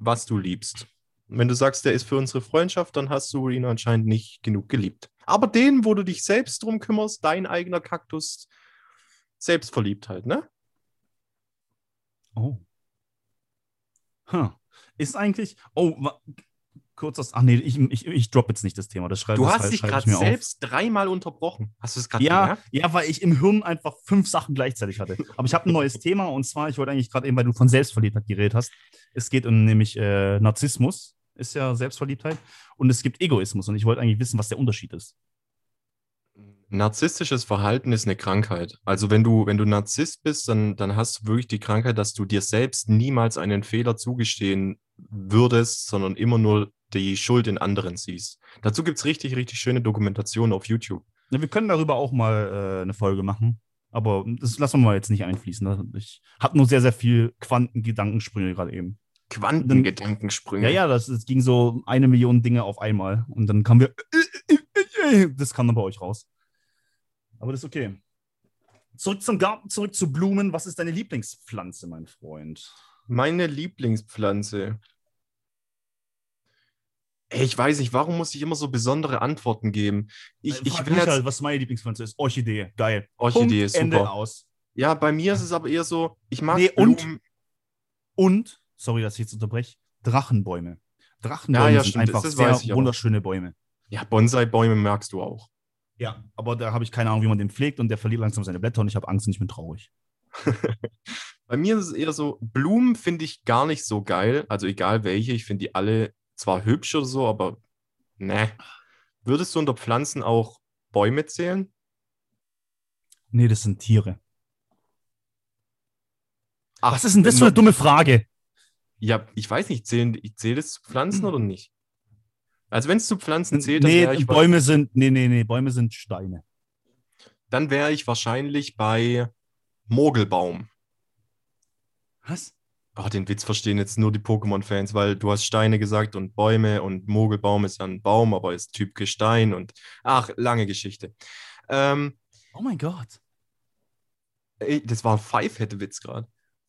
was du liebst. Wenn du sagst, der ist für unsere Freundschaft, dann hast du ihn anscheinend nicht genug geliebt. Aber den, wo du dich selbst drum kümmerst, dein eigener Kaktus, Selbstverliebtheit, ne? Oh. Huh. Ist eigentlich. Oh, kurz das. Ach nee, ich, ich, ich drop jetzt nicht das Thema. Das schreibe, du das hast dich gerade selbst dreimal unterbrochen. Hast du es gerade ja, gemerkt? Ja, weil ich im Hirn einfach fünf Sachen gleichzeitig hatte. Aber ich habe ein neues Thema und zwar, ich wollte eigentlich gerade eben, weil du von Selbstverliebtheit geredet hast. Es geht um nämlich äh, Narzissmus, ist ja Selbstverliebtheit. Und es gibt Egoismus und ich wollte eigentlich wissen, was der Unterschied ist. Narzisstisches Verhalten ist eine Krankheit. Also wenn du, wenn du Narzisst bist, dann, dann hast du wirklich die Krankheit, dass du dir selbst niemals einen Fehler zugestehen würdest, sondern immer nur die Schuld in anderen siehst. Dazu gibt es richtig, richtig schöne Dokumentationen auf YouTube. Ja, wir können darüber auch mal äh, eine Folge machen. Aber das lassen wir mal jetzt nicht einfließen. Ne? Ich habe nur sehr, sehr viel Quantengedankensprünge gerade eben. Quantengedankensprünge? Ja, ja, das, das ging so eine Million Dinge auf einmal. Und dann kamen wir. Das kam dann bei euch raus. Aber das ist okay. Zurück zum Garten, zurück zu Blumen. Was ist deine Lieblingspflanze, mein Freund? Meine Lieblingspflanze. ich weiß nicht, warum muss ich immer so besondere Antworten geben? Ich, äh, ich will jetzt, halt, was meine Lieblingspflanze ist. Orchidee, geil. Orchidee Punkt, ist super. Ende aus. Ja, bei mir ist es aber eher so, ich mag nee, Blumen. Und, und, sorry, dass ich jetzt unterbreche, Drachenbäume. Drachenbäume ja, ja, sind einfach sehr wunderschöne Bäume. Ja, Bonsai-Bäume merkst du auch. Ja, aber da habe ich keine Ahnung, wie man den pflegt und der verliert langsam seine Blätter und ich habe Angst und ich bin traurig. *laughs* Bei mir ist es eher so, Blumen finde ich gar nicht so geil. Also egal welche, ich finde die alle zwar hübsch oder so, aber ne. Würdest du unter Pflanzen auch Bäume zählen? Nee, das sind Tiere. Ach, Was ist denn das für eine dumme Frage? Ja, ich weiß nicht, zählen, zählt es zu Pflanzen oder nicht? Also wenn es zu Pflanzen zählt, dann Nee, wäre ich, Bäume sind, nee, nee, nee, Bäume sind Steine. dann wär ich wahrscheinlich bei Mogelbaum. Was? Oh, den Witz verstehen jetzt nur die Pokémon-Fans, weil du hast Steine gesagt und Bäume und Mogelbaum ist ja ein Baum, aber ist Typ Gestein und ach, lange Geschichte. Ähm, Oh mein Gott. ey, das war ein Five-Head-Witz gerade.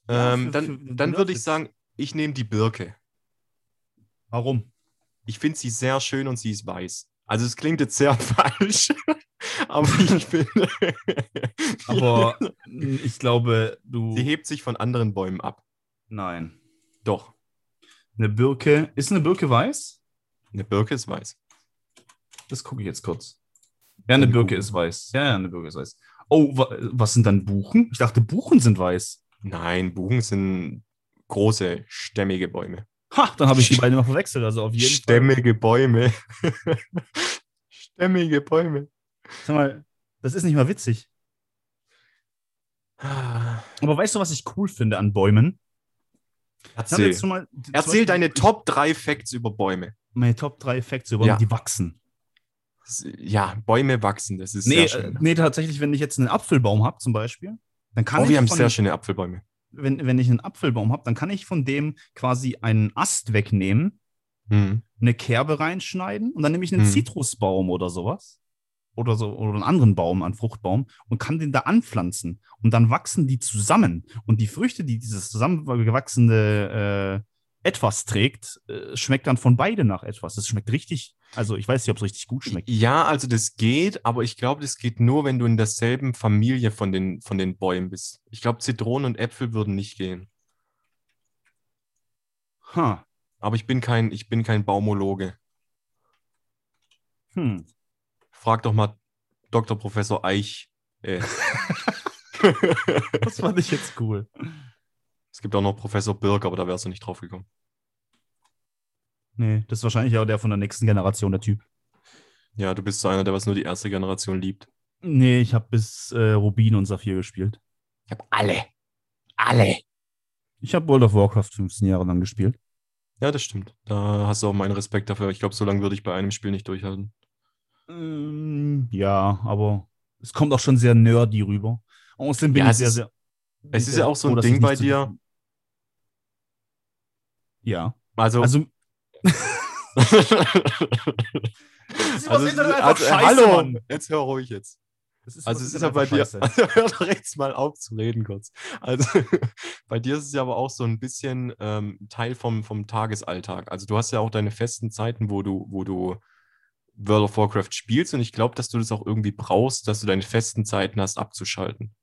Ja, Ähm, für- dann dann würde ich sagen, ich nehme die Birke. Warum? Ich finde sie sehr schön und sie ist weiß. Also es klingt jetzt sehr *laughs* falsch, aber ich finde, *laughs* Aber *laughs* ich glaube, du. sie hebt sich von anderen Bäumen ab. Nein. Doch, Eine Birke. Ist eine Birke weiß? eine Birke ist weiß. Das gucke ich jetzt kurz. Ja, eine Birke ist weiß. Ja, ja, eine Birke ist weiß. Oh, wa was sind dann Buchen? Ich dachte, Buchen sind weiß. Nein, Buchen sind große, stämmige Bäume. Ha, dann habe ich die beiden mal verwechselt. Also auf jeden Fall. Stämmige Bäume. *laughs* Stämmige Bäume. Sag mal, das ist nicht mal witzig. Ah, Aber weißt du, was ich cool finde an Bäumen? Erzähl, mal, Erzähl deine Top 3 Facts über Bäume. Meine Top 3 Facts über Bäume, Ja. die wachsen. Ja, Bäume wachsen, das ist Nee, sehr äh, schön. nee, tatsächlich, wenn ich jetzt einen Apfelbaum habe, zum Beispiel, dann kann oh, ich wir haben sehr schöne Apfelbäume. Wenn, wenn ich einen Apfelbaum habe, dann kann ich von dem quasi einen Ast wegnehmen, Hm. eine Kerbe reinschneiden und dann nehme ich einen Mhm. Zitrusbaum oder sowas. Oder so, oder einen anderen Baum, einen Fruchtbaum, und kann den da anpflanzen. Und dann wachsen die zusammen. Und die Früchte, die dieses zusammengewachsene äh, etwas trägt, äh, schmeckt dann von beide nach etwas. Das schmeckt richtig, also ich weiß nicht, ob es richtig gut schmeckt. Ja, also das geht, aber ich glaube, das geht nur, wenn du in derselben Familie von den, von den Bäumen bist. Ich glaube, Zitronen und Äpfel würden nicht gehen. Ha. Aber ich bin kein, ich bin kein Baumologe. Hm. Frag doch mal Dr. Professor Eich. Äh. *laughs* Das fand ich jetzt cool. Es gibt auch noch Professor Birk, aber da wärst du nicht drauf gekommen. Nee, das ist wahrscheinlich auch der von der nächsten Generation, der Typ. Ja, du bist so einer, der was nur die erste Generation liebt. Nee, ich habe bis äh, Rubin und Saphir gespielt. Ich habe alle. Alle. Ich habe World of Warcraft 15 Jahre lang gespielt. Ja, das stimmt. Da hast du auch meinen Respekt dafür. Ich glaube, so lange würde ich bei einem Spiel nicht durchhalten. Ähm, ja, aber es kommt auch schon sehr nerdy rüber. Außerdem bin Ja, ich es sehr, ist- sehr. es ist ja auch so ein Ding bei zu- dir. Ja. Also, Also, *laughs* also, einfach also scheiße, hallo, Mann. jetzt hör ruhig jetzt. das ist Also es ist ja bei dir, *laughs* also hör doch jetzt mal auf zu reden kurz. Also *laughs* bei dir ist es ja aber auch so ein bisschen ähm, Teil vom, vom Tagesalltag. Also du hast ja auch deine festen Zeiten, wo du, wo du World of Warcraft spielst und ich glaube, dass du das auch irgendwie brauchst, dass du deine festen Zeiten hast, abzuschalten.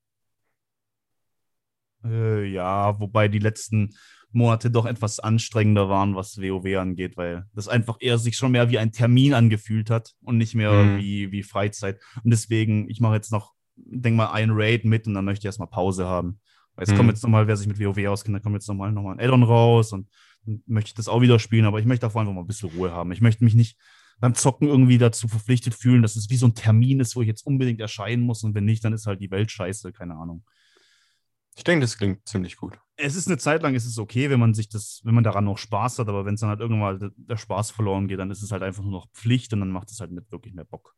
Äh, ja, wobei die letzten Monate doch etwas anstrengender waren, was WoW angeht, weil das einfach eher sich schon mehr wie ein Termin angefühlt hat und nicht mehr Mhm. wie, wie Freizeit. Und deswegen, ich mache jetzt noch, denk mal, ein Raid mit und dann möchte ich erstmal Pause haben. Weil es Mhm. kommt jetzt nochmal, wer sich mit WoW auskennt, da kommt jetzt nochmal noch mal ein Addon raus und dann möchte ich das auch wieder spielen, aber ich möchte davor einfach mal ein bisschen Ruhe haben. Ich möchte mich nicht beim Zocken irgendwie dazu verpflichtet fühlen, dass es wie so ein Termin ist, wo ich jetzt unbedingt erscheinen muss und wenn nicht, dann ist halt die Welt scheiße, keine Ahnung Ich denke, das klingt ziemlich gut. es ist eine Zeit lang ist es okay, wenn man sich das, wenn man daran noch Spaß hat, aber wenn es dann halt irgendwann mal der, Spaß verloren geht, dann ist es halt einfach nur noch Pflicht und dann macht es halt nicht wirklich mehr Bock.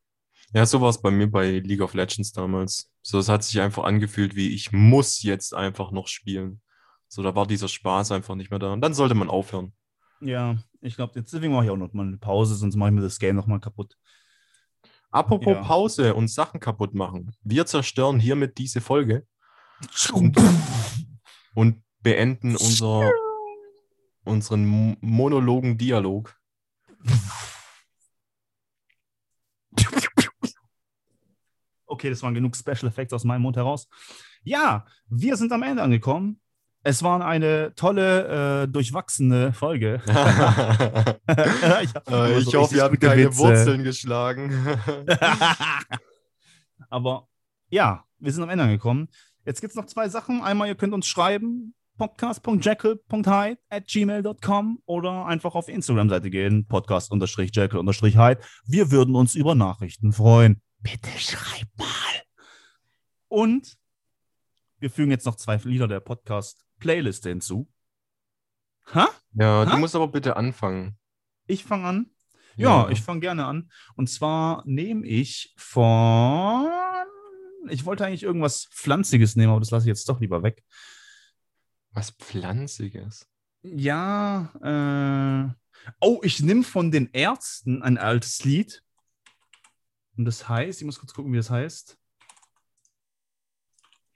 Ja, so war es bei mir bei League of Legends damals. So, es hat sich einfach angefühlt, wie ich muss jetzt einfach noch spielen. So, da war dieser Spaß einfach nicht mehr da. Und dann sollte man aufhören. Ja, ich glaube, jetzt deswegen mache ich auch noch mal eine Pause, sonst mache ich mir das Game noch mal kaputt. Apropos Ja. Pause und Sachen kaputt machen. Wir zerstören hiermit diese Folge und beenden unser, unseren Mo- monologen Dialog. Okay, das waren genug Special Effects aus meinem Mund heraus. Ja, wir sind am Ende angekommen. Es war eine tolle, äh, durchwachsene Folge. *laughs* *laughs* äh, hab immer ich so hoffe, ihr habt keine Witze. Wurzeln geschlagen. *laughs* Aber ja, wir sind am Ende angekommen. Jetzt gibt es noch zwei Sachen. Einmal, ihr könnt uns schreiben, podcast.jackal.hyde at gmail.com oder einfach auf die Instagram-Seite gehen, podcast-jackal-hyde. Wir würden uns über Nachrichten freuen. Bitte schreibt mal. Und wir fügen jetzt noch zwei Lieder der Podcast Playliste hinzu. Ha? Ja, du Ha? musst aber bitte anfangen. Ich fange an. Ja, ich fange gerne an. Und zwar nehme ich von. Ich wollte eigentlich irgendwas Pflanziges nehmen, aber das lasse ich jetzt doch lieber weg. Was Pflanziges. Ja, äh. Oh, ich nehme von den Ärzten ein altes Lied. Und das heißt, ich muss kurz gucken, wie das heißt.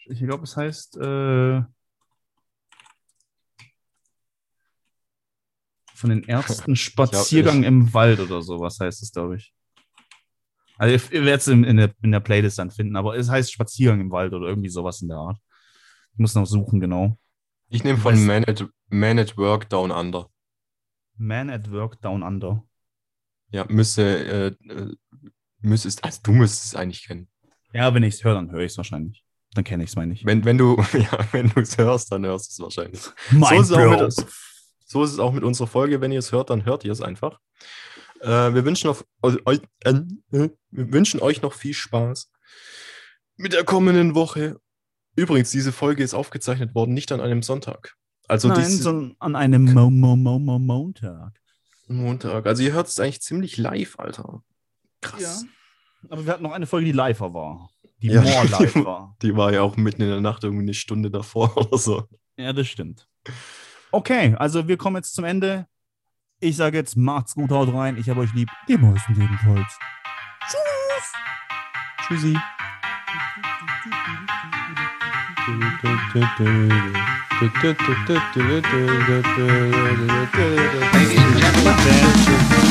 Ich glaube, es heißt. Äh, von den *laughs* Ärzten Spaziergang im Wald oder sowas heißt es, glaube ich. Also ihr, ihr werdet es in, in, der, in der Playlist dann finden, aber es heißt Spaziergang im Wald oder irgendwie sowas in der Art. Ich muss noch suchen, genau. Ich nehme von Man at, Man at Work Down Under. Man at Work Down Under. Ja, müsste, äh, äh, müsstest, also du müsstest es eigentlich kennen. Ja, wenn ich es höre, dann höre ich es wahrscheinlich. Dann kenne ich es, meine ich. Wenn, wenn du, *laughs* ja, wenn du es hörst, dann hörst du es wahrscheinlich. Mein so, ist Bro. mit, so ist es auch mit unserer Folge. Wenn ihr es hört, dann hört ihr es einfach. Äh, wir, wünschen auf, äh, äh, wir wünschen euch noch viel Spaß mit der kommenden Woche. Übrigens, diese Folge ist aufgezeichnet worden, nicht an einem Sonntag. Also Nein, dies- sondern an einem Mo Mo Mo Mo Montag. Montag. Also ihr hört es eigentlich ziemlich live, Alter. Krass. Aber wir hatten noch eine Folge, die live war. Die Ja, more *laughs* die- live war. Die war ja auch mitten in der Nacht irgendwie eine Stunde davor *laughs* oder so. Ja, das stimmt. Okay, also wir kommen jetzt zum Ende. Ich sage jetzt, macht's gut, haut rein. Ich habe euch lieb. Die meisten jedenfalls. Tschüss. Tschüssi. Ladies and gentlemen.